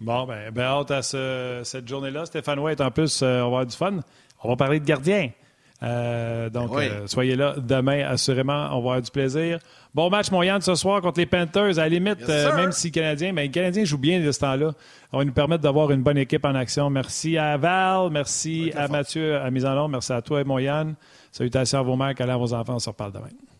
B: Bon, ben, ben hâte à cette journée-là. Stéphane White, en plus, euh, on va avoir du fun. On va parler de gardien. Euh, donc, euh, soyez là demain, assurément. On va avoir du plaisir. Bon match, Moyenne, ce soir contre les Panthers. À la limite, euh, même si Canadien, mais les Canadiens jouent bien de ce temps-là. On va nous permettre d'avoir une bonne équipe en action. Merci à Val, merci à Mathieu à Mise en merci à toi et Moyenne. Salutations à vos mères, à vos enfants. On se reparle demain.